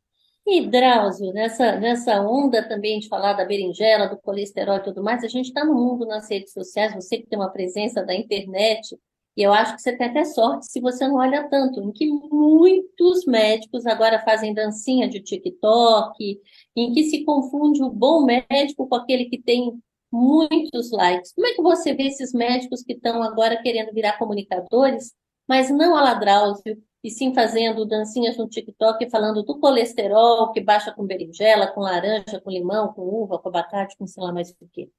E, Drauzio, nessa, nessa onda também de falar da berinjela, do colesterol e tudo mais, a gente está no mundo nas redes sociais, você que tem uma presença da internet, e eu acho que você tem até sorte se você não olha tanto, em que muitos médicos agora fazem dancinha de TikTok, em que se confunde o bom médico com aquele que tem muitos likes. Como é que você vê esses médicos que estão agora querendo virar comunicadores, mas não a Ladráusio, e sim fazendo dancinhas no TikTok falando do colesterol que baixa com berinjela, com laranja, com limão, com uva, com abacate, com sei lá mais o quê?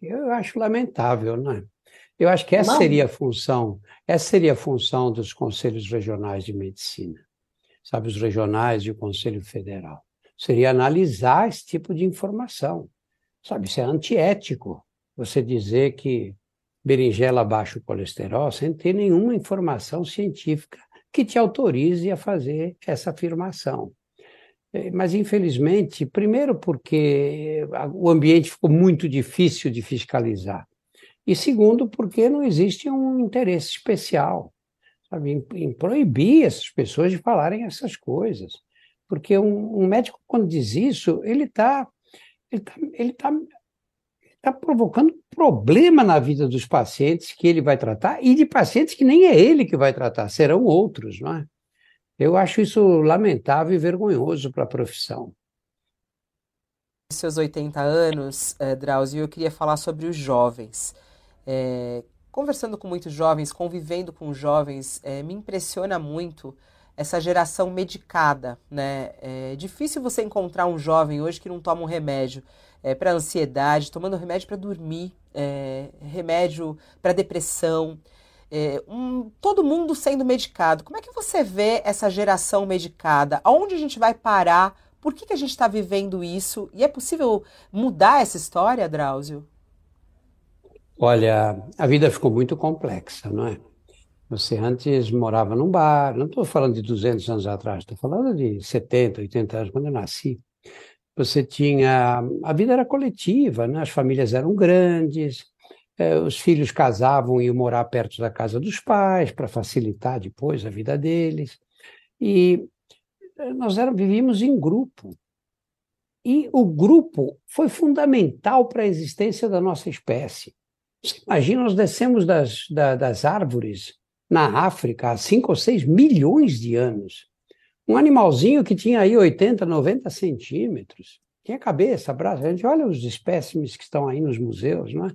Eu acho lamentável, né? Eu acho que essa Não. seria a função, essa seria a função dos conselhos regionais de medicina, sabe, os regionais e o Conselho Federal. Seria analisar esse tipo de informação. Sabe, isso é antiético. Você dizer que berinjela baixa o colesterol sem ter nenhuma informação científica que te autorize a fazer essa afirmação. É, mas, infelizmente, primeiro porque o ambiente ficou muito difícil de fiscalizar. E segundo, porque não existe um interesse especial sabe, em, em proibir essas pessoas de falarem essas coisas. Porque um, um médico, quando diz isso, ele está ele tá, ele tá, tá provocando problema na vida dos pacientes que ele vai tratar e de pacientes que nem é ele que vai tratar, serão outros, não é? Eu acho isso lamentável e vergonhoso para a profissão. Seus 80 anos, eh, Drauzio, eu queria falar sobre os jovens. É, conversando com muitos jovens, convivendo com jovens, é, me impressiona muito essa geração medicada, né? É difícil você encontrar um jovem hoje que não toma um remédio é, para ansiedade, tomando remédio para dormir, é, remédio para depressão, é, um, todo mundo sendo medicado. Como é que você vê essa geração medicada? Aonde a gente vai parar Por que, que a gente está vivendo isso? E é possível mudar essa história, Drauzio? Olha, a vida ficou muito complexa, não é? Você antes morava num bar, não estou falando de 200 anos atrás, estou falando de 70, 80 anos, quando eu nasci. Você tinha. A vida era coletiva, né? as famílias eram grandes, eh, os filhos casavam e iam morar perto da casa dos pais para facilitar depois a vida deles. E eh, nós era, vivíamos em grupo. E o grupo foi fundamental para a existência da nossa espécie. Você imagina, nós descemos das, da, das árvores na África há 5 ou 6 milhões de anos. Um animalzinho que tinha aí 80, 90 centímetros. Tinha cabeça, braço. A gente olha os espécimes que estão aí nos museus, não é?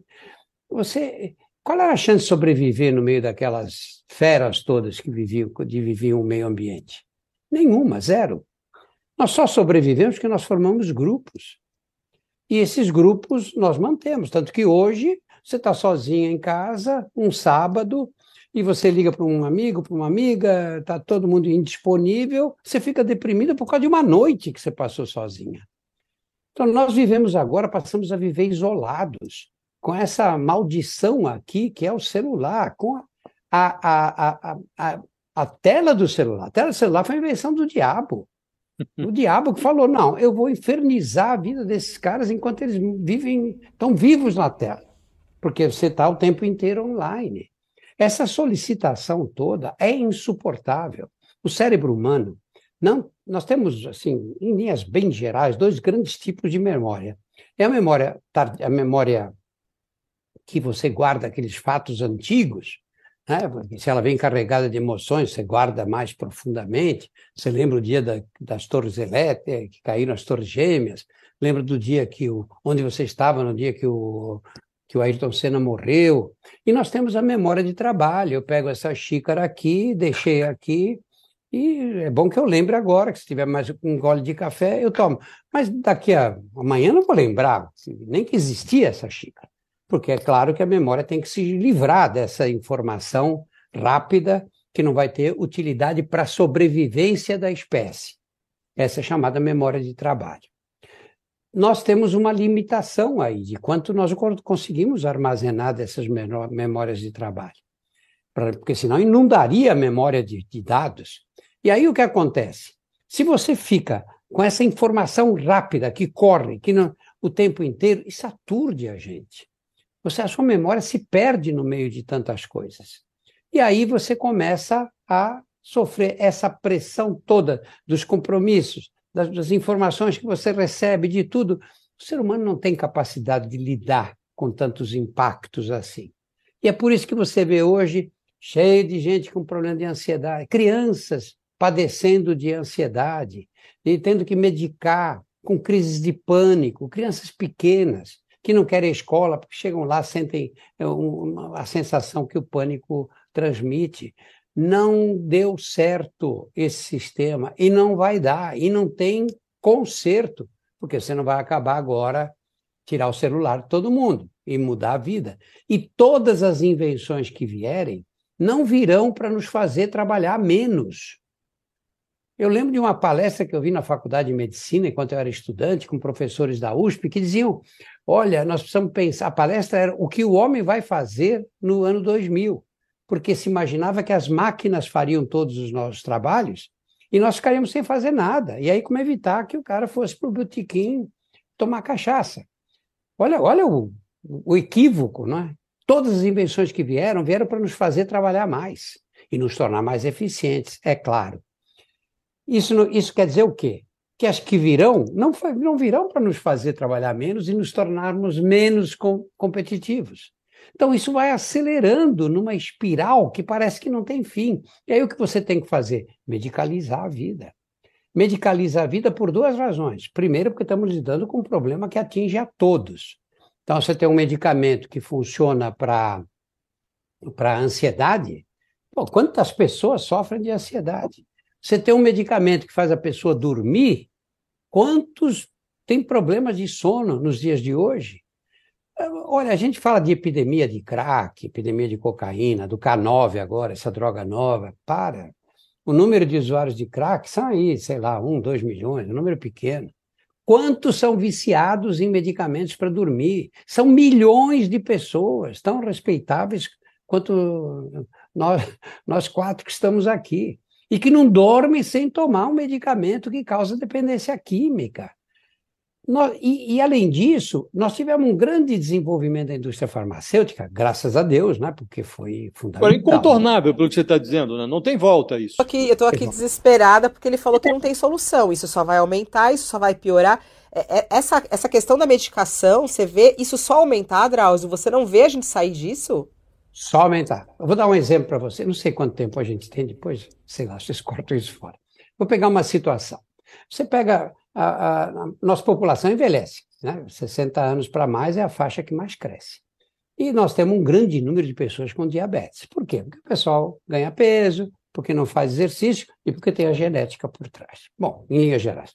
Você, qual era a chance de sobreviver no meio daquelas feras todas que viviam, de viviam o meio ambiente? Nenhuma, zero. Nós só sobrevivemos porque nós formamos grupos. E esses grupos nós mantemos. Tanto que hoje você está sozinha em casa, um sábado, e você liga para um amigo, para uma amiga, está todo mundo indisponível, você fica deprimida por causa de uma noite que você passou sozinha. Então, nós vivemos agora, passamos a viver isolados, com essa maldição aqui, que é o celular, com a, a, a, a, a tela do celular. A tela do celular foi a invenção do diabo. O diabo que falou: não, eu vou infernizar a vida desses caras enquanto eles vivem, estão vivos na tela, porque você está o tempo inteiro online. Essa solicitação toda é insuportável. O cérebro humano não, nós temos assim, em linhas bem gerais, dois grandes tipos de memória. É a memória, a memória que você guarda aqueles fatos antigos, né? se ela vem carregada de emoções, você guarda mais profundamente. Você lembra o dia da, das torres elétricas, que caíram as torres gêmeas, lembra do dia que o, onde você estava no dia que o que o Ayrton Senna morreu. E nós temos a memória de trabalho. Eu pego essa xícara aqui, deixei aqui, e é bom que eu lembre agora, que se tiver mais um gole de café, eu tomo. Mas daqui a amanhã não vou lembrar nem que existia essa xícara. Porque é claro que a memória tem que se livrar dessa informação rápida que não vai ter utilidade para a sobrevivência da espécie. Essa é chamada memória de trabalho nós temos uma limitação aí de quanto nós conseguimos armazenar dessas memórias de trabalho. Porque senão inundaria a memória de, de dados. E aí o que acontece? Se você fica com essa informação rápida que corre, que não, o tempo inteiro, isso aturde a gente. Você, a sua memória se perde no meio de tantas coisas. E aí você começa a sofrer essa pressão toda dos compromissos, das, das informações que você recebe, de tudo. O ser humano não tem capacidade de lidar com tantos impactos assim. E é por isso que você vê hoje cheio de gente com problema de ansiedade, crianças padecendo de ansiedade e tendo que medicar com crises de pânico, crianças pequenas que não querem escola porque chegam lá sentem é, a sensação que o pânico transmite não deu certo esse sistema e não vai dar, e não tem conserto, porque você não vai acabar agora tirar o celular de todo mundo e mudar a vida. E todas as invenções que vierem não virão para nos fazer trabalhar menos. Eu lembro de uma palestra que eu vi na Faculdade de Medicina, enquanto eu era estudante, com professores da USP, que diziam: olha, nós precisamos pensar. A palestra era o que o homem vai fazer no ano 2000 porque se imaginava que as máquinas fariam todos os nossos trabalhos e nós ficaríamos sem fazer nada. E aí, como evitar que o cara fosse para o botequim tomar cachaça? Olha, olha o, o equívoco, não é? Todas as invenções que vieram, vieram para nos fazer trabalhar mais e nos tornar mais eficientes, é claro. Isso, isso quer dizer o quê? Que as que virão não, não virão para nos fazer trabalhar menos e nos tornarmos menos com, competitivos. Então, isso vai acelerando numa espiral que parece que não tem fim. E aí, o que você tem que fazer? Medicalizar a vida. Medicalizar a vida por duas razões. Primeiro, porque estamos lidando com um problema que atinge a todos. Então, você tem um medicamento que funciona para a ansiedade. Pô, quantas pessoas sofrem de ansiedade? Você tem um medicamento que faz a pessoa dormir. Quantos têm problemas de sono nos dias de hoje? Olha, a gente fala de epidemia de crack, epidemia de cocaína, do K9 agora, essa droga nova. Para. o número de usuários de crack são aí, sei lá, um, dois milhões, um número pequeno. Quantos são viciados em medicamentos para dormir? São milhões de pessoas, tão respeitáveis quanto nós, nós quatro que estamos aqui. E que não dormem sem tomar um medicamento que causa dependência química. Nós, e, e, além disso, nós tivemos um grande desenvolvimento da indústria farmacêutica, graças a Deus, né? Porque foi fundamental. Agora, incontornável, pelo que você está dizendo, né? Não tem volta isso. Eu estou aqui, desesperada porque ele falou que não tem solução. Isso só vai aumentar, isso só vai piorar. É, é, essa, essa questão da medicação, você vê isso só aumentar, Drauzio? Você não vê a gente sair disso? Só aumentar. Eu vou dar um exemplo para você. Não sei quanto tempo a gente tem depois, sei lá, vocês cortam isso fora. Vou pegar uma situação. Você pega a, a, a nossa população envelhece, né? 60 anos para mais é a faixa que mais cresce. E nós temos um grande número de pessoas com diabetes. Por quê? Porque o pessoal ganha peso, porque não faz exercício e porque tem a genética por trás. Bom, em linhas gerais.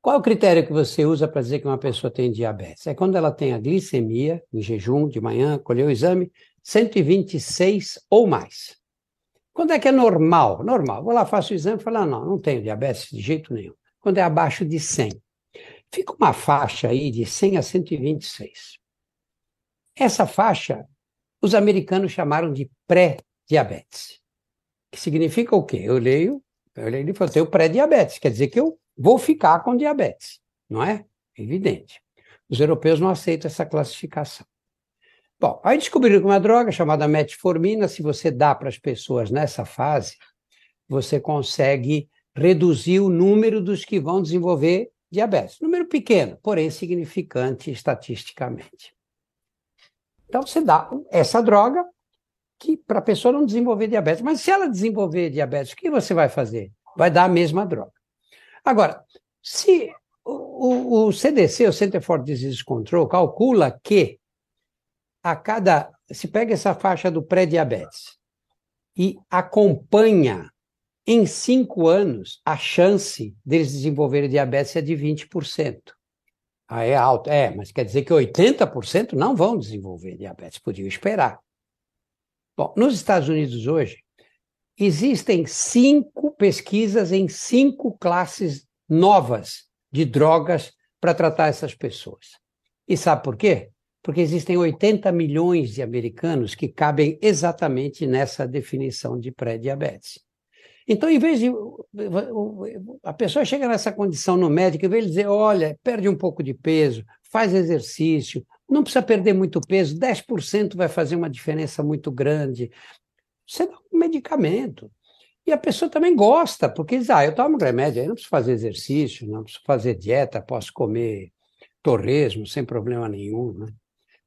Qual é o critério que você usa para dizer que uma pessoa tem diabetes? É quando ela tem a glicemia, em jejum, de manhã, colheu o exame, 126 ou mais. Quando é que é normal? Normal. Vou lá, faço o exame e falo, ah, não, não tenho diabetes de jeito nenhum quando é abaixo de 100. Fica uma faixa aí de 100 a 126. Essa faixa, os americanos chamaram de pré-diabetes. Que significa o quê? Eu leio, eu leio e falo, tenho pré-diabetes, quer dizer que eu vou ficar com diabetes, não é? Evidente. Os europeus não aceitam essa classificação. Bom, aí descobriram que uma droga chamada metformina, se você dá para as pessoas nessa fase, você consegue reduzir o número dos que vão desenvolver diabetes. Número pequeno, porém significante estatisticamente. Então você dá essa droga que para a pessoa não desenvolver diabetes. Mas se ela desenvolver diabetes, o que você vai fazer? Vai dar a mesma droga. Agora, se o, o CDC, o Center for Disease Control, calcula que a cada. Se pega essa faixa do pré-diabetes e acompanha em cinco anos, a chance deles desenvolverem diabetes é de 20%. Ah, é alto. É, mas quer dizer que 80% não vão desenvolver diabetes, podiam esperar. Bom, nos Estados Unidos hoje, existem cinco pesquisas em cinco classes novas de drogas para tratar essas pessoas. E sabe por quê? Porque existem 80 milhões de americanos que cabem exatamente nessa definição de pré-diabetes. Então, em vez de. A pessoa chega nessa condição no médico, em vez de dizer: olha, perde um pouco de peso, faz exercício, não precisa perder muito peso, 10% vai fazer uma diferença muito grande. Você dá um medicamento. E a pessoa também gosta, porque diz: ah, eu tomo remédio, aí não preciso fazer exercício, não preciso fazer dieta, posso comer torresmo sem problema nenhum. Né?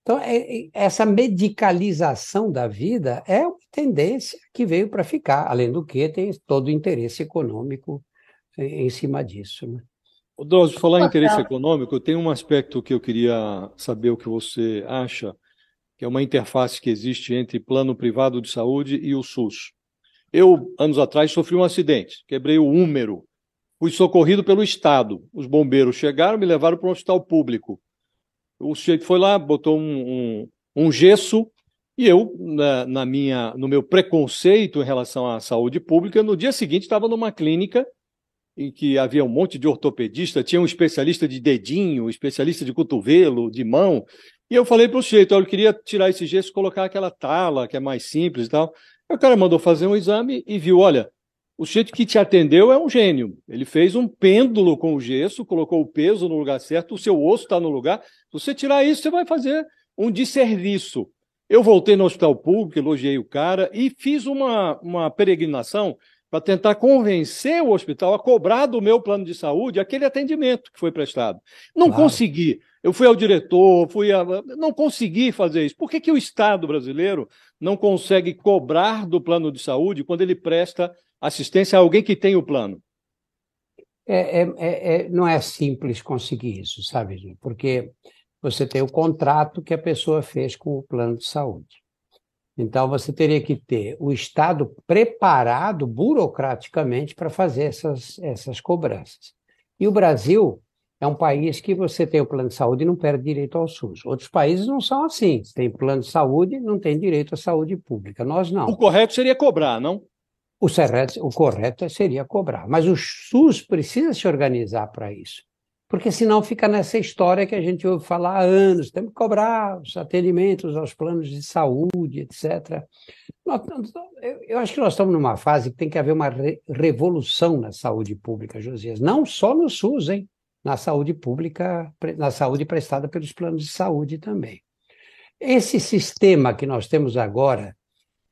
Então, é, é, essa medicalização da vida é uma tendência que veio para ficar, além do que tem todo o interesse econômico em, em cima disso. Né? Drauzio, falar em interesse econômico, tem um aspecto que eu queria saber o que você acha, que é uma interface que existe entre plano privado de saúde e o SUS. Eu, anos atrás, sofri um acidente, quebrei o húmero, fui socorrido pelo Estado. Os bombeiros chegaram, me levaram para um hospital público o sujeito foi lá, botou um, um, um gesso, e eu, na, na, minha, no meu preconceito em relação à saúde pública, no dia seguinte estava numa clínica em que havia um monte de ortopedista, tinha um especialista de dedinho, especialista de cotovelo, de mão, e eu falei para o sujeito, eu queria tirar esse gesso e colocar aquela tala, que é mais simples e tal. O cara mandou fazer um exame e viu, olha, o sujeito que te atendeu é um gênio. Ele fez um pêndulo com o gesso, colocou o peso no lugar certo, o seu osso está no lugar. Se você tirar isso, você vai fazer um desserviço. Eu voltei no hospital público, elogiei o cara e fiz uma, uma peregrinação para tentar convencer o hospital a cobrar do meu plano de saúde aquele atendimento que foi prestado. Não claro. consegui. Eu fui ao diretor, fui a... não consegui fazer isso. Por que, que o Estado brasileiro não consegue cobrar do plano de saúde quando ele presta assistência a alguém que tem o plano? É, é, é, é, não é simples conseguir isso, sabe? Porque você tem o contrato que a pessoa fez com o plano de saúde. Então, você teria que ter o Estado preparado burocraticamente para fazer essas, essas cobranças. E o Brasil é um país que você tem o plano de saúde e não perde direito ao SUS. Outros países não são assim. Tem plano de saúde e não tem direito à saúde pública. Nós não. O correto seria cobrar, não? O, o correto seria cobrar. Mas o SUS precisa se organizar para isso. Porque senão fica nessa história que a gente ouve falar há anos, temos que cobrar os atendimentos aos planos de saúde, etc. Eu acho que nós estamos numa fase que tem que haver uma revolução na saúde pública, Josias. Não só no SUS, hein? Na saúde pública, na saúde prestada pelos planos de saúde também. Esse sistema que nós temos agora,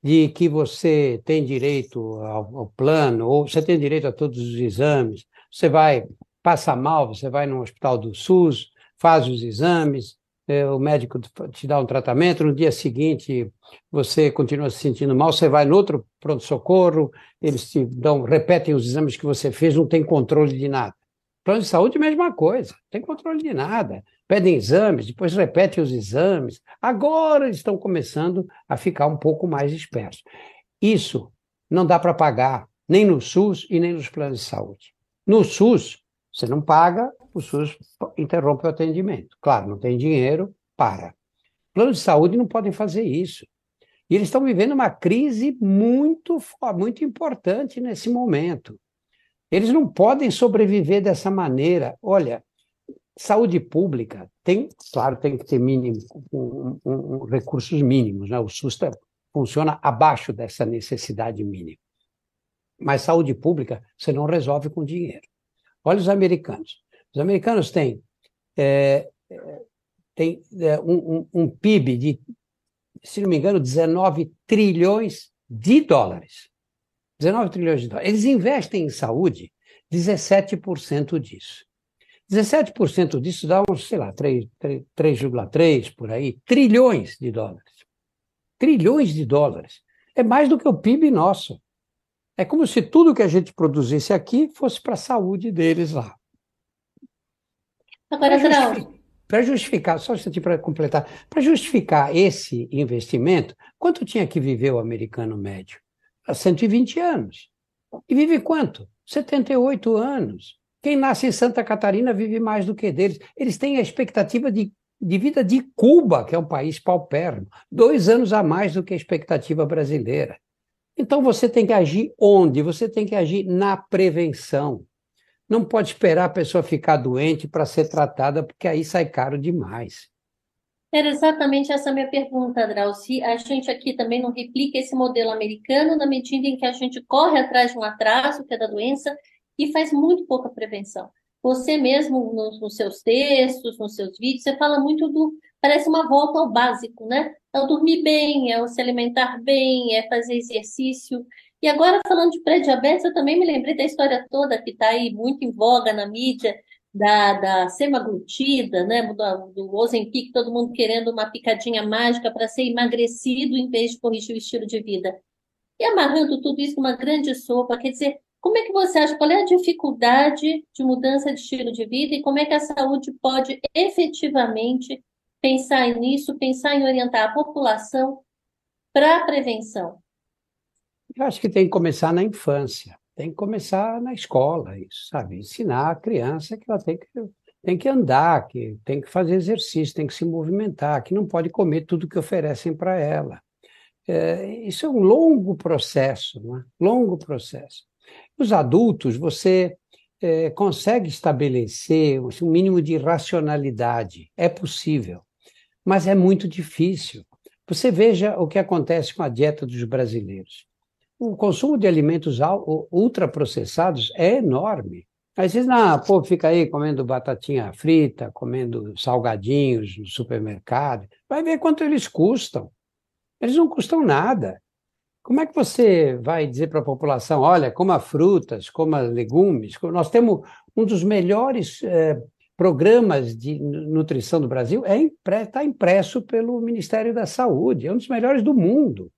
de que você tem direito ao, ao, plano, ou você tem direito a todos os exames, você vai, passa mal, você vai no hospital do SUS, faz os exames, é, o médico te dá um tratamento, no dia seguinte você continua se sentindo mal, você vai no outro pronto-socorro, eles te dão, repetem os exames que você fez, não tem controle de nada. Plano de saúde, mesma coisa, não tem controle de nada pedem exames, depois repetem os exames. Agora eles estão começando a ficar um pouco mais espertos. Isso não dá para pagar nem no SUS e nem nos planos de saúde. No SUS, você não paga, o SUS interrompe o atendimento. Claro, não tem dinheiro, para. Planos de saúde não podem fazer isso. E eles estão vivendo uma crise muito, muito importante nesse momento. Eles não podem sobreviver dessa maneira. Olha, Saúde pública tem, claro, tem que ter mínimo, um, um, um, recursos mínimos, né? O SUS tá, funciona abaixo dessa necessidade mínima. Mas saúde pública você não resolve com dinheiro. Olha os americanos. Os americanos têm, é, têm é, um, um PIB de, se não me engano, 19 trilhões de dólares. 19 trilhões de dólares. Eles investem em saúde 17% disso. 17% disso dá uns, sei lá, 3,3 por aí, trilhões de dólares. Trilhões de dólares. É mais do que o PIB nosso. É como se tudo que a gente produzisse aqui fosse para a saúde deles lá. Agora, para justificar, justificar, só um para completar, para justificar esse investimento, quanto tinha que viver o americano médio? 120 anos. E vive quanto? 78 anos. Quem nasce em Santa Catarina vive mais do que deles. Eles têm a expectativa de, de vida de Cuba, que é um país paupérrimo, dois anos a mais do que a expectativa brasileira. Então você tem que agir onde? Você tem que agir na prevenção. Não pode esperar a pessoa ficar doente para ser tratada, porque aí sai caro demais. Era exatamente essa minha pergunta, Drauci. A gente aqui também não replica esse modelo americano na medida em que a gente corre atrás de um atraso, que é da doença, e faz muito pouca prevenção. Você mesmo, nos, nos, seus textos, nos seus vídeos, você fala muito do. Parece uma volta ao básico, né? É o dormir bem, é o se alimentar bem, é fazer exercício. E agora, falando de pré-diabetes, eu também me lembrei da história toda que está aí muito em voga na mídia, da, da semaglutida, né? Do, do Ozempic, todo mundo querendo uma picadinha mágica para ser emagrecido em vez de corrigir o estilo de vida. E amarrando tudo isso numa grande sopa, quer dizer, como é que você acha? Qual é a dificuldade de mudança de estilo de vida e como é que a saúde pode efetivamente pensar nisso, pensar em orientar a população para a prevenção? Eu acho que tem que começar na infância, tem que começar na escola, isso, sabe? Ensinar a criança que ela tem que, tem que andar, que tem que fazer exercício, tem que se movimentar, que não pode comer tudo que oferecem para ela. É, isso é um longo processo, não é? longo processo. Os adultos, você é, consegue estabelecer assim, um mínimo de racionalidade. É possível, mas é muito difícil. Você veja o que acontece com a dieta dos brasileiros. O consumo de alimentos ultraprocessados é enorme. Aí vocês, não, pô, fica aí comendo batatinha frita, comendo salgadinhos no supermercado. Vai ver quanto eles custam. Eles não custam nada. Como é que você vai dizer para a população, olha, coma frutas, coma legumes? Nós temos um dos melhores é, programas de nutrição do Brasil, está é tá impresso pelo Ministério da Saúde, é um dos melhores do mundo.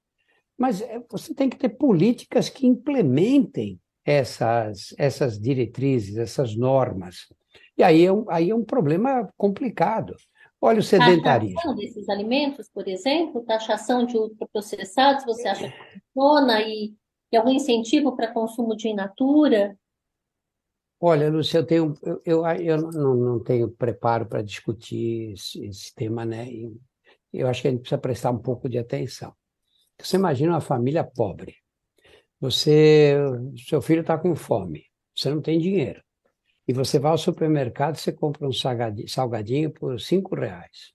Mas é, você tem que ter políticas que implementem essas, essas diretrizes, essas normas. E aí é um, aí é um problema complicado. Olha o sedentarismo. Taxação desses alimentos, por exemplo, taxação de ultraprocessados, você acha que funciona e, e algum incentivo para consumo de in natura? Olha, Lúcia, eu, tenho, eu, eu, eu não, não tenho preparo para discutir esse, esse, tema, né? E eu acho que a gente precisa prestar um pouco de atenção. Você imagina uma família pobre. Você, seu filho está com fome, você não tem dinheiro. E você vai ao supermercado, você compra um salgadinho, por cinco reais.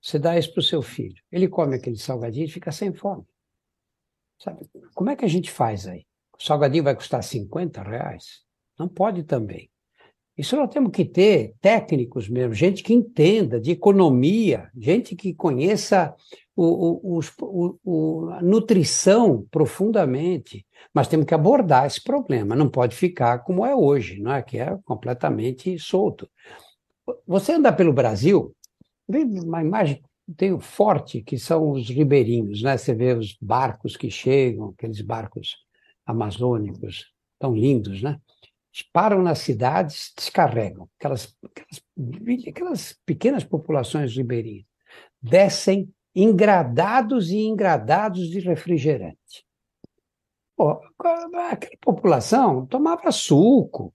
Você dá isso para o seu filho. Ele come aquele salgadinho e fica sem fome. Sabe? Como é que a gente faz aí? O salgadinho vai custar 50 reais? Não pode também. Isso nós temos que ter técnicos mesmo, gente que entenda de economia, gente que conheça o, o, o, a nutrição profundamente, mas temos que abordar esse problema, não pode ficar como é hoje, não é? que é completamente solto. Você anda pelo Brasil, vê uma imagem tem o forte, que são os ribeirinhos, né? Você vê os barcos que chegam, aqueles barcos amazônicos, tão lindos, né? param nas cidades, descarregam, aquelas, aquelas, aquelas pequenas populações ribeirinhas, descem engradados e engradados de refrigerante. Pô, aquela população tomava suco.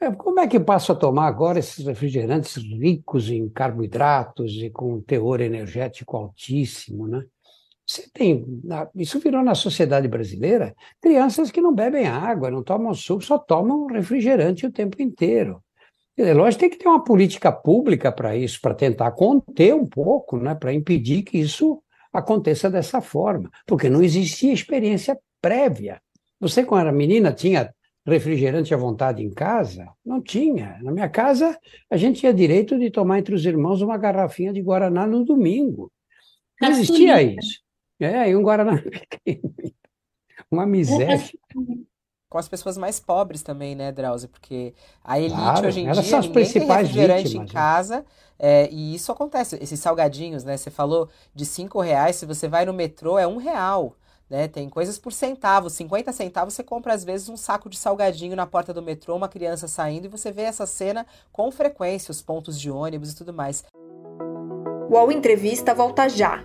É, como é que passa a tomar agora esses refrigerantes ricos em carboidratos e com teor energético altíssimo, né? Você tem, isso virou na sociedade brasileira, crianças que não bebem água, não tomam suco, só tomam refrigerante o tempo inteiro. É lógico que tem que ter uma política pública para isso, para tentar conter um pouco, né, para impedir que isso aconteça dessa forma, porque não existia experiência prévia. Você, quando era menina, tinha refrigerante à vontade em casa? Não tinha. Na minha casa, a gente tinha direito de tomar entre os irmãos uma garrafinha de Guaraná no domingo. Não existia isso. É, e um Guaraná pequeno. Uma miséria. Com as pessoas mais pobres também, né, Drauzio? Porque a elite Claro, hoje em dia, são as ninguém tem refrigerante em vítimas, né? casa. é, e isso acontece. Esses salgadinhos, né? Você falou de cinco reais, se você vai no metrô, é um real. Né? Tem coisas por centavos, 50 centavos você compra às vezes um saco de salgadinho na porta do metrô, uma criança saindo e você vê essa cena com frequência, os pontos de ônibus e tudo mais. O UOL Entrevista volta já.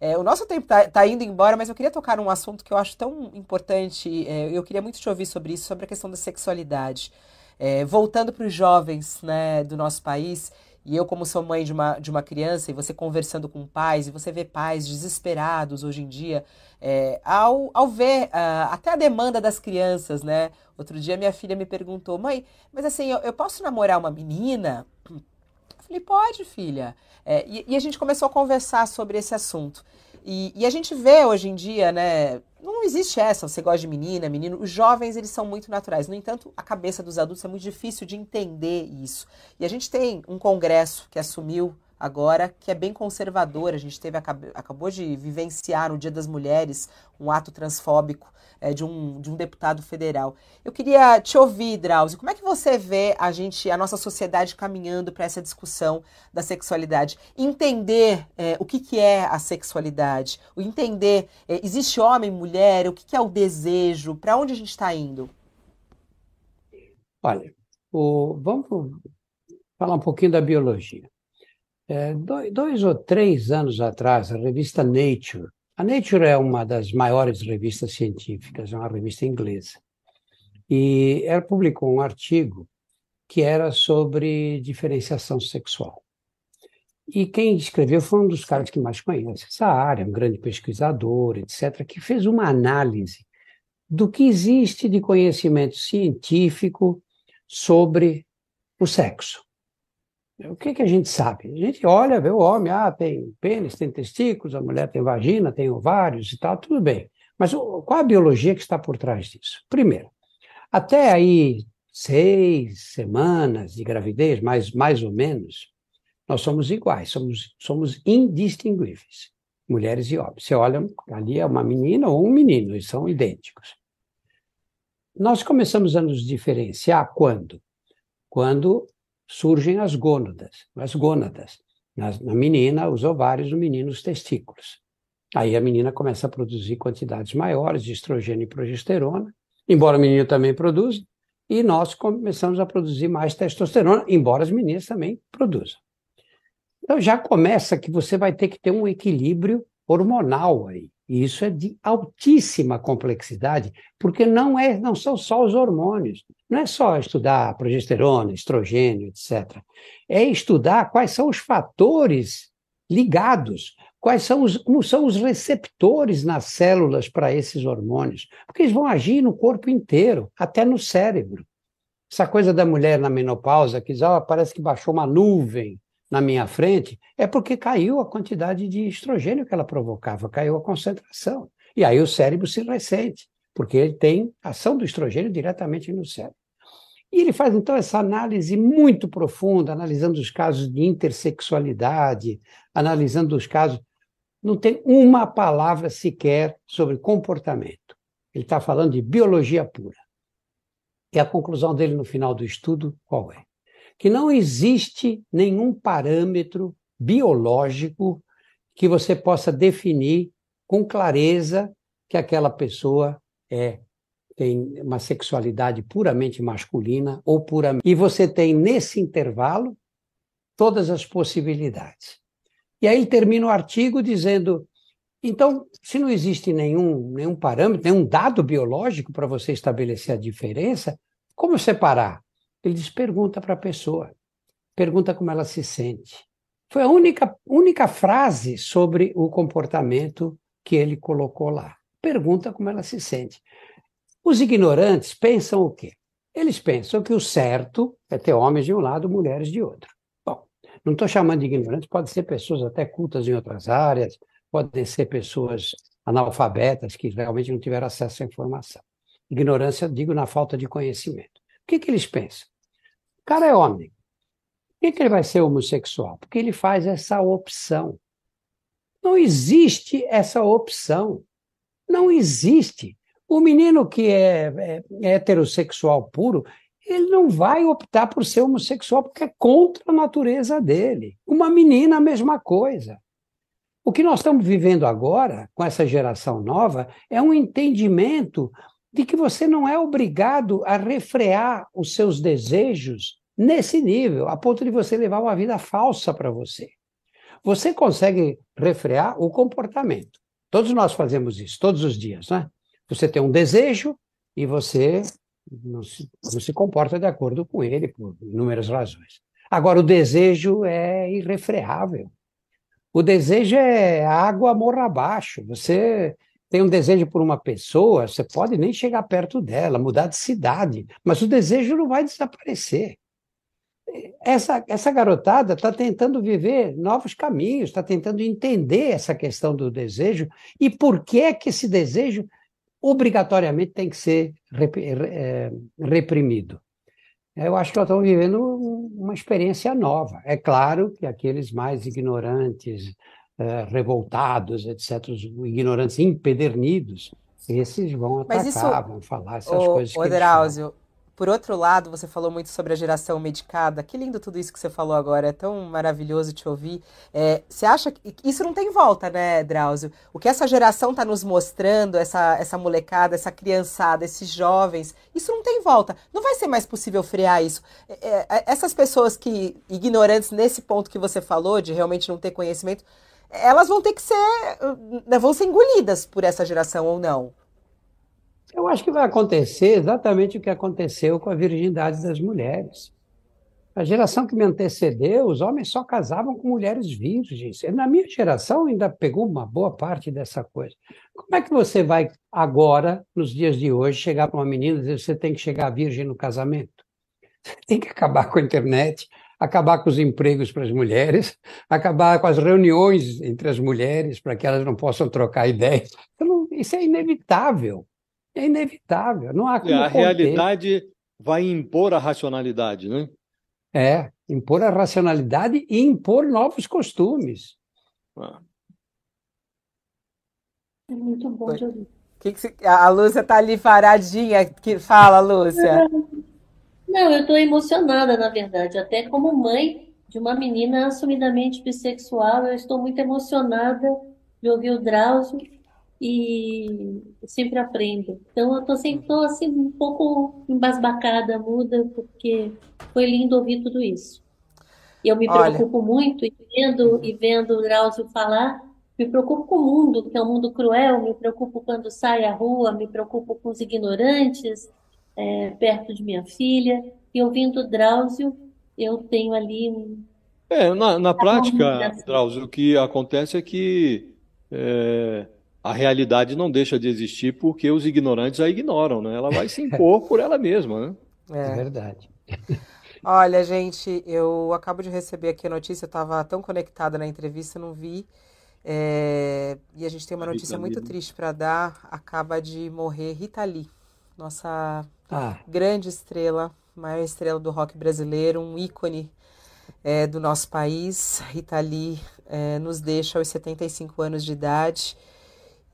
É, o nosso tempo tá, tá indo embora, mas eu queria tocar num assunto que eu acho tão importante. é, eu queria muito te ouvir sobre isso, sobre a questão da sexualidade. É, voltando para os jovens né, do nosso país, e eu, como sou mãe de uma, de uma criança, e você conversando com pais, e você vê pais desesperados hoje em dia, é, ao, ao ver ah, até a demanda das crianças, né? Outro dia minha filha me perguntou, mãe, mas assim, eu, eu posso namorar uma menina? Falei, pode, filha. É, e, e a gente começou a conversar sobre esse assunto. E, e a gente vê hoje em dia, né? Não existe essa, você gosta de menina, menino. Os jovens, eles são muito naturais. No entanto, a cabeça dos adultos é muito difícil de entender isso. E a gente tem um congresso que assumiu agora, que é bem conservador. A gente teve, acab- acabou de vivenciar no Dia das Mulheres um ato transfóbico é, de, um, de um deputado federal. Eu queria te ouvir, Drauzio, como é que você vê a gente, a nossa sociedade caminhando para essa discussão da sexualidade? Entender é, o que, que é a sexualidade, entender, é, existe homem, mulher, o que, que é o desejo, para onde a gente está indo? Olha, o- vamos falar um pouquinho da biologia. É, dois, dois ou três anos atrás, a revista Nature, a Nature é uma das maiores revistas científicas, é uma revista inglesa, e ela publicou um artigo que era sobre diferenciação sexual. E quem escreveu foi um dos caras que mais conhece essa área, um grande pesquisador, etc., que fez uma análise do que existe de conhecimento científico sobre o sexo. O que, que a gente sabe? A gente olha, vê o homem, ah, tem pênis, tem testículos, a mulher tem vagina, tem ovários e tal, tudo bem. Mas o- qual a biologia que está por trás disso? Primeiro, até aí seis semanas de gravidez, mais, mais ou menos, nós somos iguais, somos, somos indistinguíveis, mulheres e homens. Você olha, ali é uma menina ou um menino, eles são idênticos. Nós começamos a nos diferenciar quando? Quando surgem as gônadas, as gônadas. Na, na menina, os ovários, no menino, os testículos. Aí a menina começa a produzir quantidades maiores de estrogênio e progesterona, embora o menino também produza, e nós começamos a produzir mais testosterona, embora as meninas também produzam. Então já começa que você vai ter que ter um equilíbrio hormonal aí. E isso é de altíssima complexidade, porque não, é, não são só os hormônios. Não é só estudar progesterona, estrogênio, etc. É estudar quais são os fatores ligados, quais são os, como são os receptores nas células para esses hormônios, porque eles vão agir no corpo inteiro, até no cérebro. Essa coisa da mulher na menopausa, que diz, oh, parece que baixou uma nuvem, na minha frente, é porque caiu a quantidade de estrogênio que ela provocava, caiu a concentração. E aí o cérebro se ressente, porque ele tem ação do estrogênio diretamente no cérebro. E ele faz então essa análise muito profunda, analisando os casos de intersexualidade, analisando os casos. Não tem uma palavra sequer sobre comportamento. Ele está falando de biologia pura. E a conclusão dele no final do estudo, qual é? Que não existe nenhum parâmetro biológico que você possa definir com clareza que aquela pessoa é tem uma sexualidade puramente masculina ou puramente. E você tem nesse intervalo todas as possibilidades. E aí termina o artigo dizendo: então, se não existe nenhum, nenhum parâmetro, nenhum dado biológico para você estabelecer a diferença, como separar? Ele diz: pergunta para a pessoa, pergunta como ela se sente. Foi a única, única frase sobre o comportamento que ele colocou lá. Pergunta como ela se sente. Os ignorantes pensam o quê? Eles pensam que o certo é ter homens de um lado, mulheres de outro. Bom, não estou chamando de ignorantes, pode ser pessoas até cultas em outras áreas, podem ser pessoas analfabetas que realmente não tiveram acesso à informação. Ignorância, digo, na falta de conhecimento. Que, que eles pensam? O cara é homem. Por que, que ele vai ser homossexual? Porque ele faz essa opção. Não existe essa opção. Não existe. O menino que é, é, é heterossexual puro, ele não vai optar por ser homossexual porque é contra a natureza dele. Uma menina, a mesma coisa. O que nós estamos vivendo agora, com essa geração nova, é um entendimento de que você não é obrigado a refrear os seus desejos nesse nível, a ponto de você levar uma vida falsa para você. Você consegue refrear o comportamento. Todos nós fazemos isso, todos os dias, né? Você tem um desejo e você não se, não se comporta de acordo com ele por inúmeras razões. Agora, o desejo é irrefreável. O desejo é água morra abaixo. Você tem um desejo por uma pessoa, você pode nem chegar perto dela, mudar de cidade, mas o desejo não vai desaparecer. Essa, essa garotada está tentando viver novos caminhos, está tentando entender essa questão do desejo e por que é que esse desejo obrigatoriamente tem que ser é, reprimido. Eu acho que nós estamos vivendo uma experiência nova. É claro que aqueles mais ignorantes, eh, revoltados, etc., os ignorantes empedernidos, esses vão atacar, isso, vão falar essas o, coisas. O Drauzio, por outro lado, você falou muito sobre a geração medicada. Que lindo tudo isso que você falou agora. É tão maravilhoso te ouvir. É, você acha que isso não tem volta, né, Drauzio? O que essa geração está nos mostrando, essa, essa molecada, essa criançada, esses jovens, isso não tem volta. Não vai ser mais possível frear isso. É, é, essas pessoas que, ignorantes nesse ponto que você falou, de realmente não ter conhecimento, elas vão ter que ser, né, vão ser engolidas por essa geração ou não? Eu acho que vai acontecer exatamente o que aconteceu com a virgindade das mulheres. A geração que me antecedeu, os homens só casavam com mulheres virgens. Na minha geração ainda pegou uma boa parte dessa coisa. Como é que você vai agora, nos dias de hoje, chegar para uma menina e dizer que você tem que chegar virgem no casamento? Você tem que acabar com a internet, acabar com os empregos para as mulheres, acabar com as reuniões entre as mulheres para que elas não possam trocar ideias. Então, isso é inevitável. É inevitável. Não há como. a conter. realidade vai impor a racionalidade, né? É, impor a racionalidade e impor novos costumes. Ah. É muito bom de ouvir. Que que a Lúcia está ali paradinha. Que... Fala, Lúcia. Não, eu estou emocionada, na verdade, até como mãe de uma menina assumidamente bissexual. Eu estou muito emocionada de ouvir o Drauzio e sempre aprendo. Então, eu estou sempre tô, assim, um pouco embasbacada, muda, porque foi lindo ouvir tudo isso. E eu me Olha, preocupo muito e vendo, e vendo o Drauzio falar, me preocupo com o mundo, que é um mundo cruel, me preocupo quando sai à rua, me preocupo com os ignorantes, é, perto de minha filha. E ouvindo o Drauzio, eu tenho ali um É, na, na prática, assim. Drauzio, o que acontece é que é, a realidade não deixa de existir porque os ignorantes a ignoram, né? Ela vai se impor por ela mesma, né? É é. verdade. Olha, gente, eu acabo de receber aqui a notícia, eu estava tão conectada na entrevista, não vi. É, e a gente tem uma notícia muito né? triste para dar. Acaba de morrer Rita Lee, nossa Ah, grande estrela, maior estrela do rock brasileiro, um ícone é, do nosso país. Rita Lee é, nos deixa aos 75 anos de idade.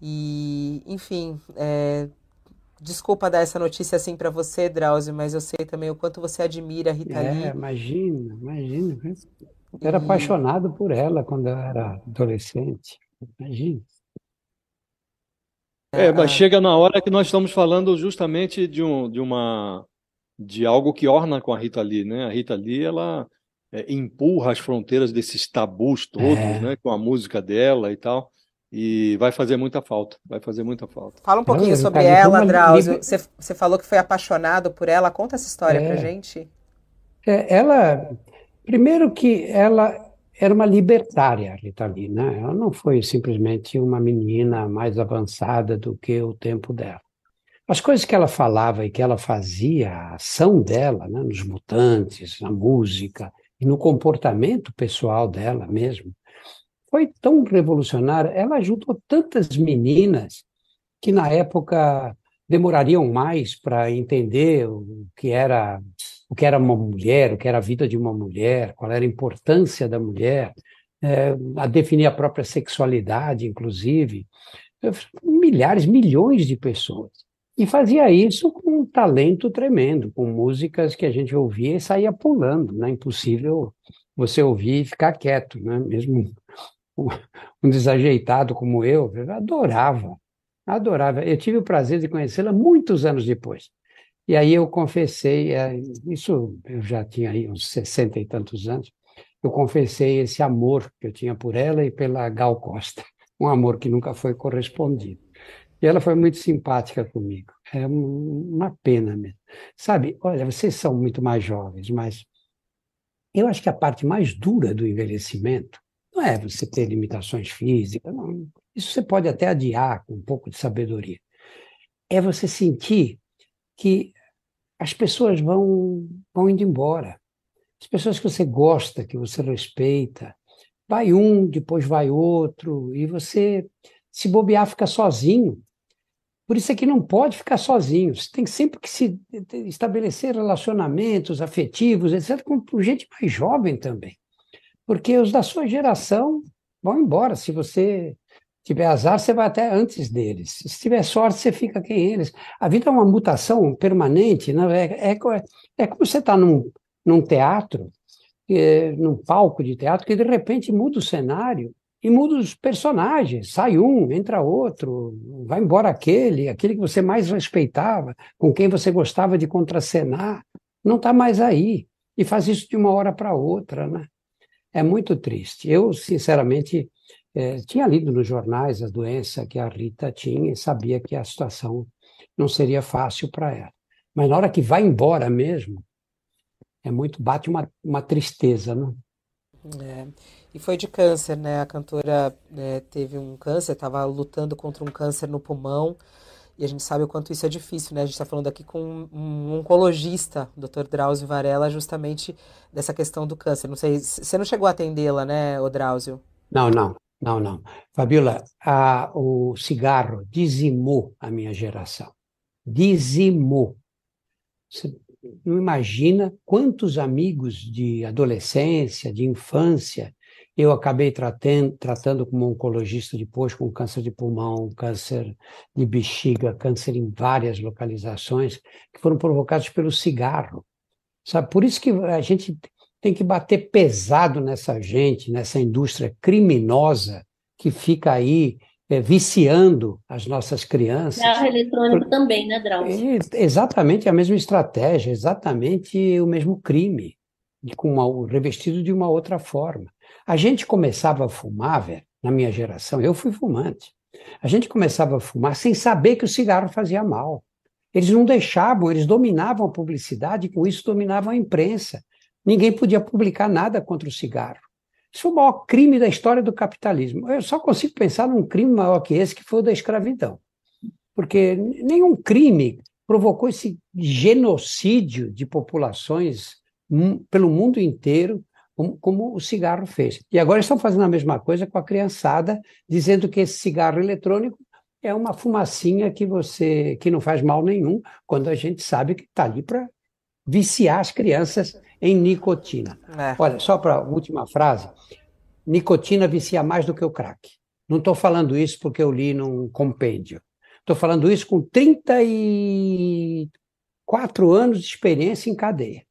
E, enfim, é, desculpa dar essa notícia assim para você, Drauzio, mas eu sei também o quanto você admira a Rita é, Lee. imagina, imagina. Eu era E apaixonado por ela quando eu era adolescente. Imagina. É, mas a- chega na hora que nós estamos falando justamente de um, de uma, de algo que orna com a Rita Lee, né? A Rita Lee, ela é, empurra as fronteiras desses tabus todos, É, né? Com a música dela e tal, e vai fazer muita falta, vai fazer muita falta. Fala um pouquinho sobre ela, uma Drauzio. liber... Você, você falou que foi apaixonado por ela. Conta essa história pra É, gente. é, ela, primeiro que ela era uma libertária, a Rita Lee, né? Ela não foi simplesmente uma menina mais avançada do que o tempo dela. As coisas que ela falava e que ela fazia, a ação dela, né, nos Mutantes, na música e no comportamento pessoal dela mesmo, foi tão revolucionária. Ela ajudou tantas meninas que na época demorariam mais para entender o que era o que era uma mulher, o que era a vida de uma mulher, qual era a importância da mulher, eh, a definir a própria sexualidade, inclusive. Milhares, milhões de pessoas. E fazia isso com um talento tremendo, com músicas que a gente ouvia e saía pulando, né? Impossível você ouvir e ficar quieto, né? Mesmo um um desajeitado como eu, eu adorava, adorava. Eu tive o prazer de conhecê-la muitos anos depois. E aí eu confessei, eh, isso eu já tinha aí uns sessenta e tantos anos, eu confessei esse amor que eu tinha por ela e pela Gal Costa, um amor que nunca foi correspondido. E ela foi muito simpática comigo. É um- uma pena mesmo. Sabe, olha, vocês são muito mais jovens, mas eu acho que a parte mais dura do envelhecimento não é você ter limitações físicas, não. Isso você pode até adiar com um pouco de sabedoria. É você sentir que as pessoas vão, vão indo embora. As pessoas que você gosta, que você respeita, vai um, depois vai outro, e você, se bobear, fica sozinho. Por isso é que não pode ficar sozinho. Você tem sempre que se estabelecer relacionamentos afetivos, etc., com gente mais jovem também. Porque os da sua geração vão embora. Se você tiver azar, você vai até antes deles. Se tiver sorte, você fica quem eles. A vida é uma mutação permanente. Né? É, é, é como você está num, num teatro, eh, num palco de teatro, que de repente muda o cenário e muda os personagens. Sai um, entra outro, vai embora aquele, aquele que você mais respeitava, com quem você gostava de contracenar, não está mais aí. E faz isso de uma hora para outra, né? É muito triste. Eu, sinceramente, eh, tinha lido nos jornais a doença que a Rita tinha e sabia que a situação não seria fácil para ela. Mas na hora que vai embora mesmo, é muito, bate uma, uma tristeza, né? É, e foi de câncer, né? A cantora né, teve um câncer, estava lutando contra um câncer no pulmão, e a gente sabe o quanto isso é difícil, né? A gente está falando aqui com um, oncologista, o Dr. Drauzio Varela, justamente dessa questão do câncer. Não sei, você não chegou a atendê-la, né, ô Drauzio? Não, não, não, não. Fabiola, a- o cigarro dizimou a minha geração. Dizimou. Você não imagina quantos amigos de adolescência, de infância, eu acabei tratando, tratando como oncologista depois com câncer de pulmão, câncer de bexiga, câncer em várias localizações, que foram provocados pelo cigarro. Sabe? Por isso que a gente tem que bater pesado nessa gente, nessa indústria criminosa que fica aí é, viciando as nossas crianças. Cigarro eletrônico Por... também, né, Drauzio? É exatamente a mesma estratégia, exatamente o mesmo crime, com uma, revestido de uma outra forma. A gente começava a fumar, velho, na minha geração, eu fui fumante. A gente começava a fumar sem saber que o cigarro fazia mal. Eles não deixavam, eles dominavam a publicidade e com isso dominavam a imprensa. Ninguém podia publicar nada contra o cigarro. Isso foi o maior crime da história do capitalismo. Eu só consigo pensar num crime maior que esse, que foi o da escravidão. Porque nenhum crime provocou esse genocídio de populações pelo mundo inteiro, como, como, o cigarro fez. E agora estão fazendo a mesma coisa com a criançada, dizendo que esse cigarro eletrônico é uma fumacinha que você que não faz mal nenhum, quando a gente sabe que está ali para viciar as crianças em nicotina. É. Olha, só para a última frase, nicotina vicia mais do que o crack. Não estou falando isso porque eu li num compêndio. Estou falando isso com 34 anos de experiência em cadeia.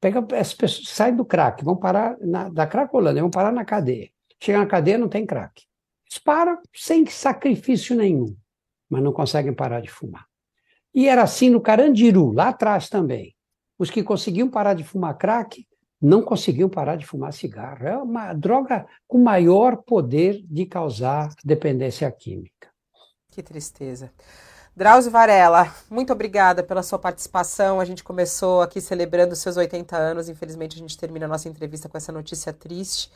Pega as pessoas, saem do crack, vão parar na, da cracolândia, vão parar na cadeia. Chega na cadeia, não tem crack. Eles param sem sacrifício nenhum, mas não conseguem parar de fumar. E era assim no Carandiru, lá atrás também. Os que conseguiam parar de fumar crack não conseguiam parar de fumar cigarro. É uma droga com maior poder de causar dependência química. Que tristeza. Drauzio Varela, muito obrigada pela sua participação. A gente começou aqui celebrando seus 80 anos. Infelizmente, a gente termina a nossa entrevista com essa notícia triste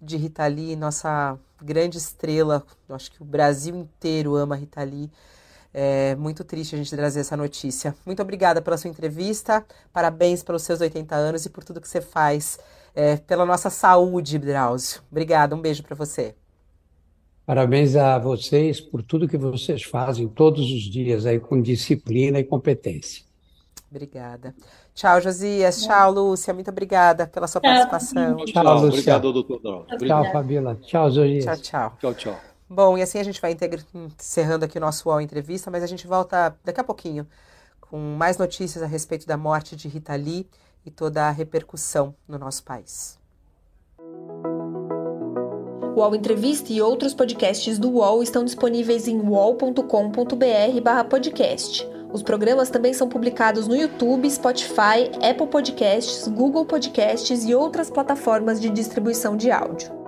de Rita Lee, nossa grande estrela. Eu acho que o Brasil inteiro ama Rita Lee. É muito triste a gente trazer essa notícia. Muito obrigada pela sua entrevista. Parabéns pelos seus 80 anos e por tudo que você faz é, pela nossa saúde, Drauzio. Obrigada, um beijo para você. Parabéns a vocês por tudo que vocês fazem todos os dias aí com disciplina e competência. Obrigada. Tchau, Josias. Tchau, Lúcia. Muito obrigada pela sua participação. Tchau, tchau Lúcia. Obrigado, doutor. Tchau, Fabíola. Tchau, Josias. Tchau, tchau. Tchau, tchau. Bom, e assim a gente vai encerrando aqui o nosso UOL Entrevista, mas a gente volta daqui a pouquinho com mais notícias a respeito da morte de Rita Lee e toda a repercussão no nosso país. O UOL Entrevista e outros podcasts do UOL estão disponíveis em uol.com.br/podcast. Os programas também são publicados no YouTube, Spotify, Apple Podcasts, Google Podcasts e outras plataformas de distribuição de áudio.